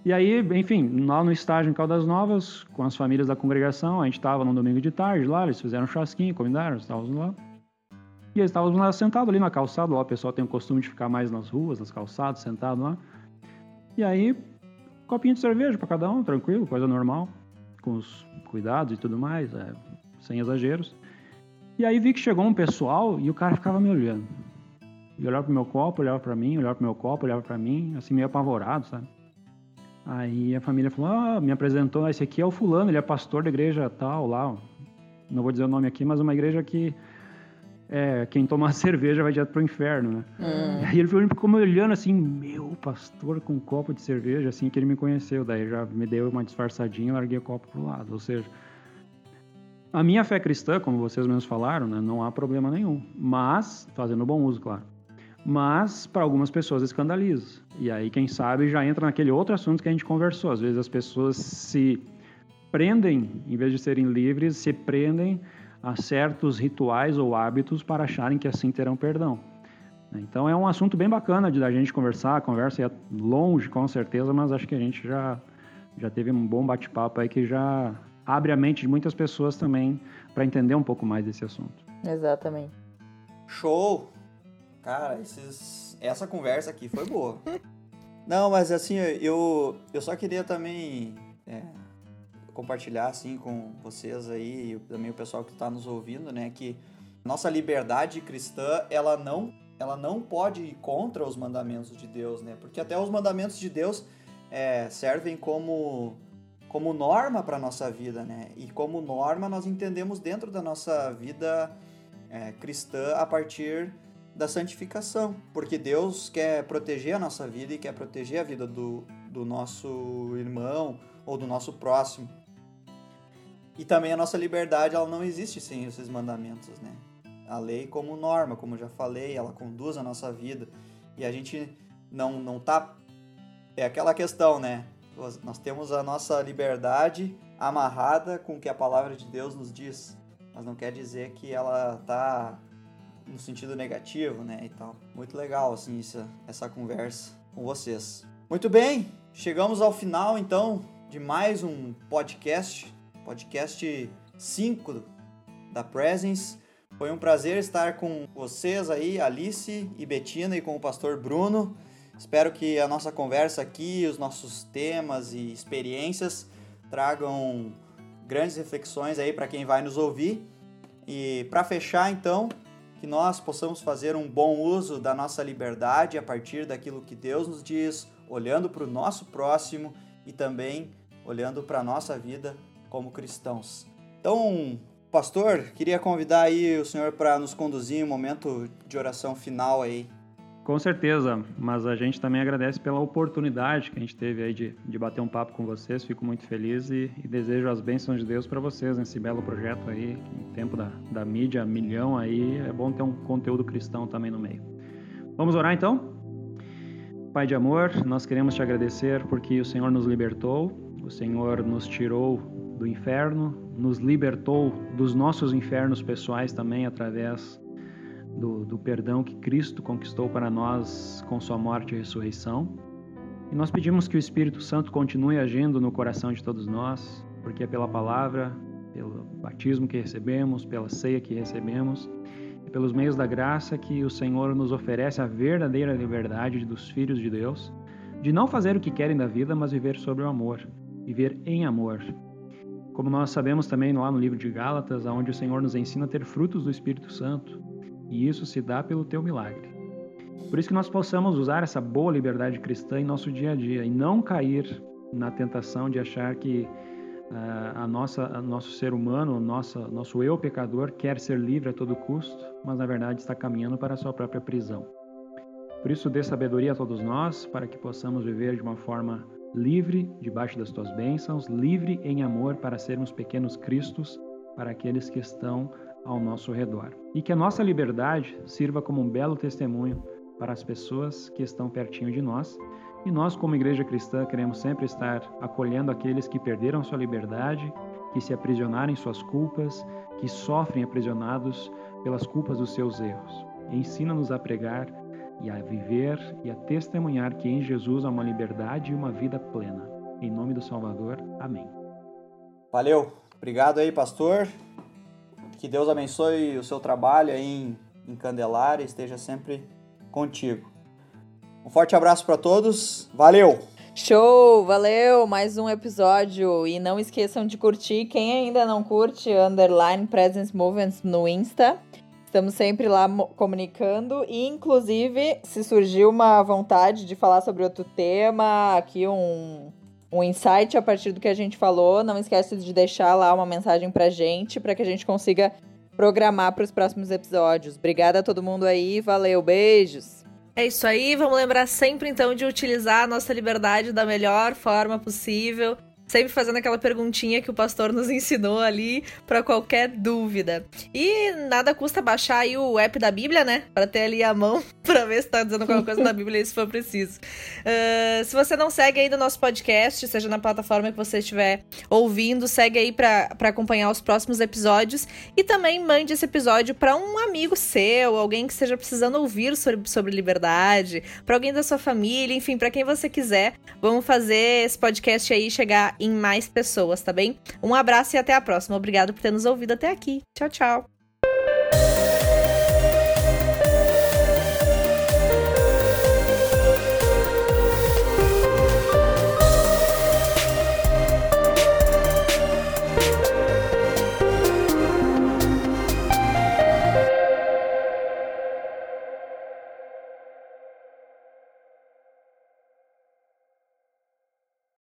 E aí, enfim, lá no estágio em Caldas Novas, com as famílias da congregação, a gente estava no domingo de tarde lá, eles fizeram um chasquinho, combinaram, estávamos lá. E eles estavam lá sentados ali na calçada, lá o pessoal tem o costume de ficar mais nas ruas, nas calçadas, sentado lá. E aí, copinho de cerveja para cada um, tranquilo, coisa normal, com os cuidados e tudo mais, é, sem exageros. E aí vi que chegou um pessoal e o cara ficava me olhando. E olhava pro meu copo, olhava para mim, olhava pro meu copo, olhava para mim, assim meio apavorado, sabe? Aí a família falou, ah, me apresentou, esse aqui é o fulano, ele é pastor da igreja tal, lá, não vou dizer o nome aqui, mas uma igreja que é, quem tomar cerveja vai direto pro inferno, né? Hum. Aí ele ficou me olhando assim, meu pastor com um copo de cerveja, assim que ele me conheceu. Daí já me deu uma disfarçadinha e larguei o copo pro lado. Ou seja, a minha fé cristã, como vocês mesmos falaram, né, não há problema nenhum. Mas, fazendo bom uso, claro. Mas, para algumas pessoas, escandaliza. E aí, quem sabe, já entra naquele outro assunto que a gente conversou. Às vezes as pessoas se prendem, em vez de serem livres, se prendem a certos rituais ou hábitos para acharem que assim terão perdão. Então é um assunto bem bacana de a gente conversar, a conversa é longe com certeza, mas acho que a gente já, já teve um bom bate-papo aí que já abre a mente de muitas pessoas também para entender um pouco mais desse assunto. Exatamente. Show! Cara, esses, essa conversa aqui foi boa. Não, mas assim, eu, eu só queria também é, compartilhar assim com vocês aí e também o pessoal que está nos ouvindo, né, que nossa liberdade cristã ela não ela não pode ir contra os mandamentos de Deus, né? Porque até os mandamentos de Deus é, servem como como norma para nossa vida, né? E como norma nós entendemos dentro da nossa vida é, cristã a partir da santificação, porque Deus quer proteger a nossa vida e quer proteger a vida do, do nosso irmão ou do nosso próximo. E também a nossa liberdade, ela não existe sem esses mandamentos, né? A lei como norma, como já falei, ela conduz a nossa vida. E a gente não, não tá... É aquela questão, né? Nós temos a nossa liberdade amarrada com o que a palavra de Deus nos diz. Mas não quer dizer que ela tá no sentido negativo, né, e tal. Muito legal, assim, essa, essa conversa com vocês. Muito bem, chegamos ao final, então, de mais um podcast, podcast 5 da Presence. Foi um prazer estar com vocês aí, Alice e Betina, e com o pastor Bruno. Espero que a nossa conversa aqui, os nossos temas e experiências tragam grandes reflexões aí para quem vai nos ouvir. E para fechar, então, que nós possamos fazer um bom uso da nossa liberdade a partir daquilo que Deus nos diz, olhando para o nosso próximo e também olhando para a nossa vida como cristãos. Então, pastor, queria convidar aí o senhor para nos conduzir um momento de oração final aí. Com certeza, mas a gente também agradece pela oportunidade que a gente teve aí de, de bater um papo com vocês. Fico muito feliz e, e desejo as bênçãos de Deus para vocês nesse belo projeto aí. Em tempo da, da mídia, milhão aí, é bom ter um conteúdo cristão também no meio. Vamos orar então? Pai de amor, nós queremos te agradecer porque o Senhor nos libertou, o Senhor nos tirou do inferno, nos libertou dos nossos infernos pessoais também através do, do perdão que Cristo conquistou para nós com sua morte e ressurreição. E nós pedimos que o Espírito Santo continue agindo no coração de todos nós, porque é pela palavra, pelo batismo que recebemos, pela ceia que recebemos e pelos meios da graça que o Senhor nos oferece a verdadeira liberdade dos filhos de Deus, de não fazer o que querem da vida, mas viver sobre o amor, viver em amor. Como nós sabemos também lá no livro de Gálatas, onde o Senhor nos ensina a ter frutos do Espírito Santo, e isso se dá pelo teu milagre. Por isso que nós possamos usar essa boa liberdade cristã em nosso dia a dia e não cair na tentação de achar que uh, a nossa, a nosso ser humano, o nosso, nosso eu pecador quer ser livre a todo custo, mas na verdade está caminhando para a sua própria prisão. Por isso, dê sabedoria a todos nós para que possamos viver de uma forma livre debaixo das tuas bênçãos, livre em amor para sermos pequenos cristos para aqueles que estão ao nosso redor. E que a nossa liberdade sirva como um belo testemunho para as pessoas que estão pertinho de nós. E nós, como igreja cristã, queremos sempre estar acolhendo aqueles que perderam sua liberdade, que se aprisionaram em suas culpas, que sofrem aprisionados pelas culpas dos seus erros. Ensina-nos a pregar e a viver e a testemunhar que em Jesus há uma liberdade e uma vida plena. Em nome do Salvador. Amém. Valeu. Obrigado aí, pastor. Que Deus abençoe o seu trabalho aí em, em Candelária e esteja sempre contigo. Um forte abraço para todos. Valeu! Show, valeu, mais um episódio e não esqueçam de curtir, quem ainda não curte, underline Presence Movements no Insta, estamos sempre lá comunicando e inclusive se surgiu uma vontade de falar sobre outro tema, aqui um, um insight a partir do que a gente falou. Não esquece de deixar lá uma mensagem pra gente, para que a gente consiga programar para os próximos episódios. Obrigada a todo mundo aí, valeu, beijos. É isso aí, vamos lembrar sempre então de utilizar a nossa liberdade da melhor forma possível sempre fazendo aquela perguntinha que o pastor nos ensinou ali para qualquer dúvida. E nada custa baixar aí o app da Bíblia, né? Para ter ali a mão para ver se tá dizendo alguma coisa na Bíblia se for preciso. Uh, se você não segue ainda o nosso podcast, seja na plataforma que você estiver ouvindo, segue aí para acompanhar os próximos episódios e também mande esse episódio para um amigo seu, alguém que esteja precisando ouvir sobre, sobre liberdade, para alguém da sua família, enfim, para quem você quiser. Vamos fazer esse podcast aí chegar em mais pessoas, tá bem? Um abraço e até a próxima. Obrigado por ter nos ouvido até aqui. Tchau, tchau.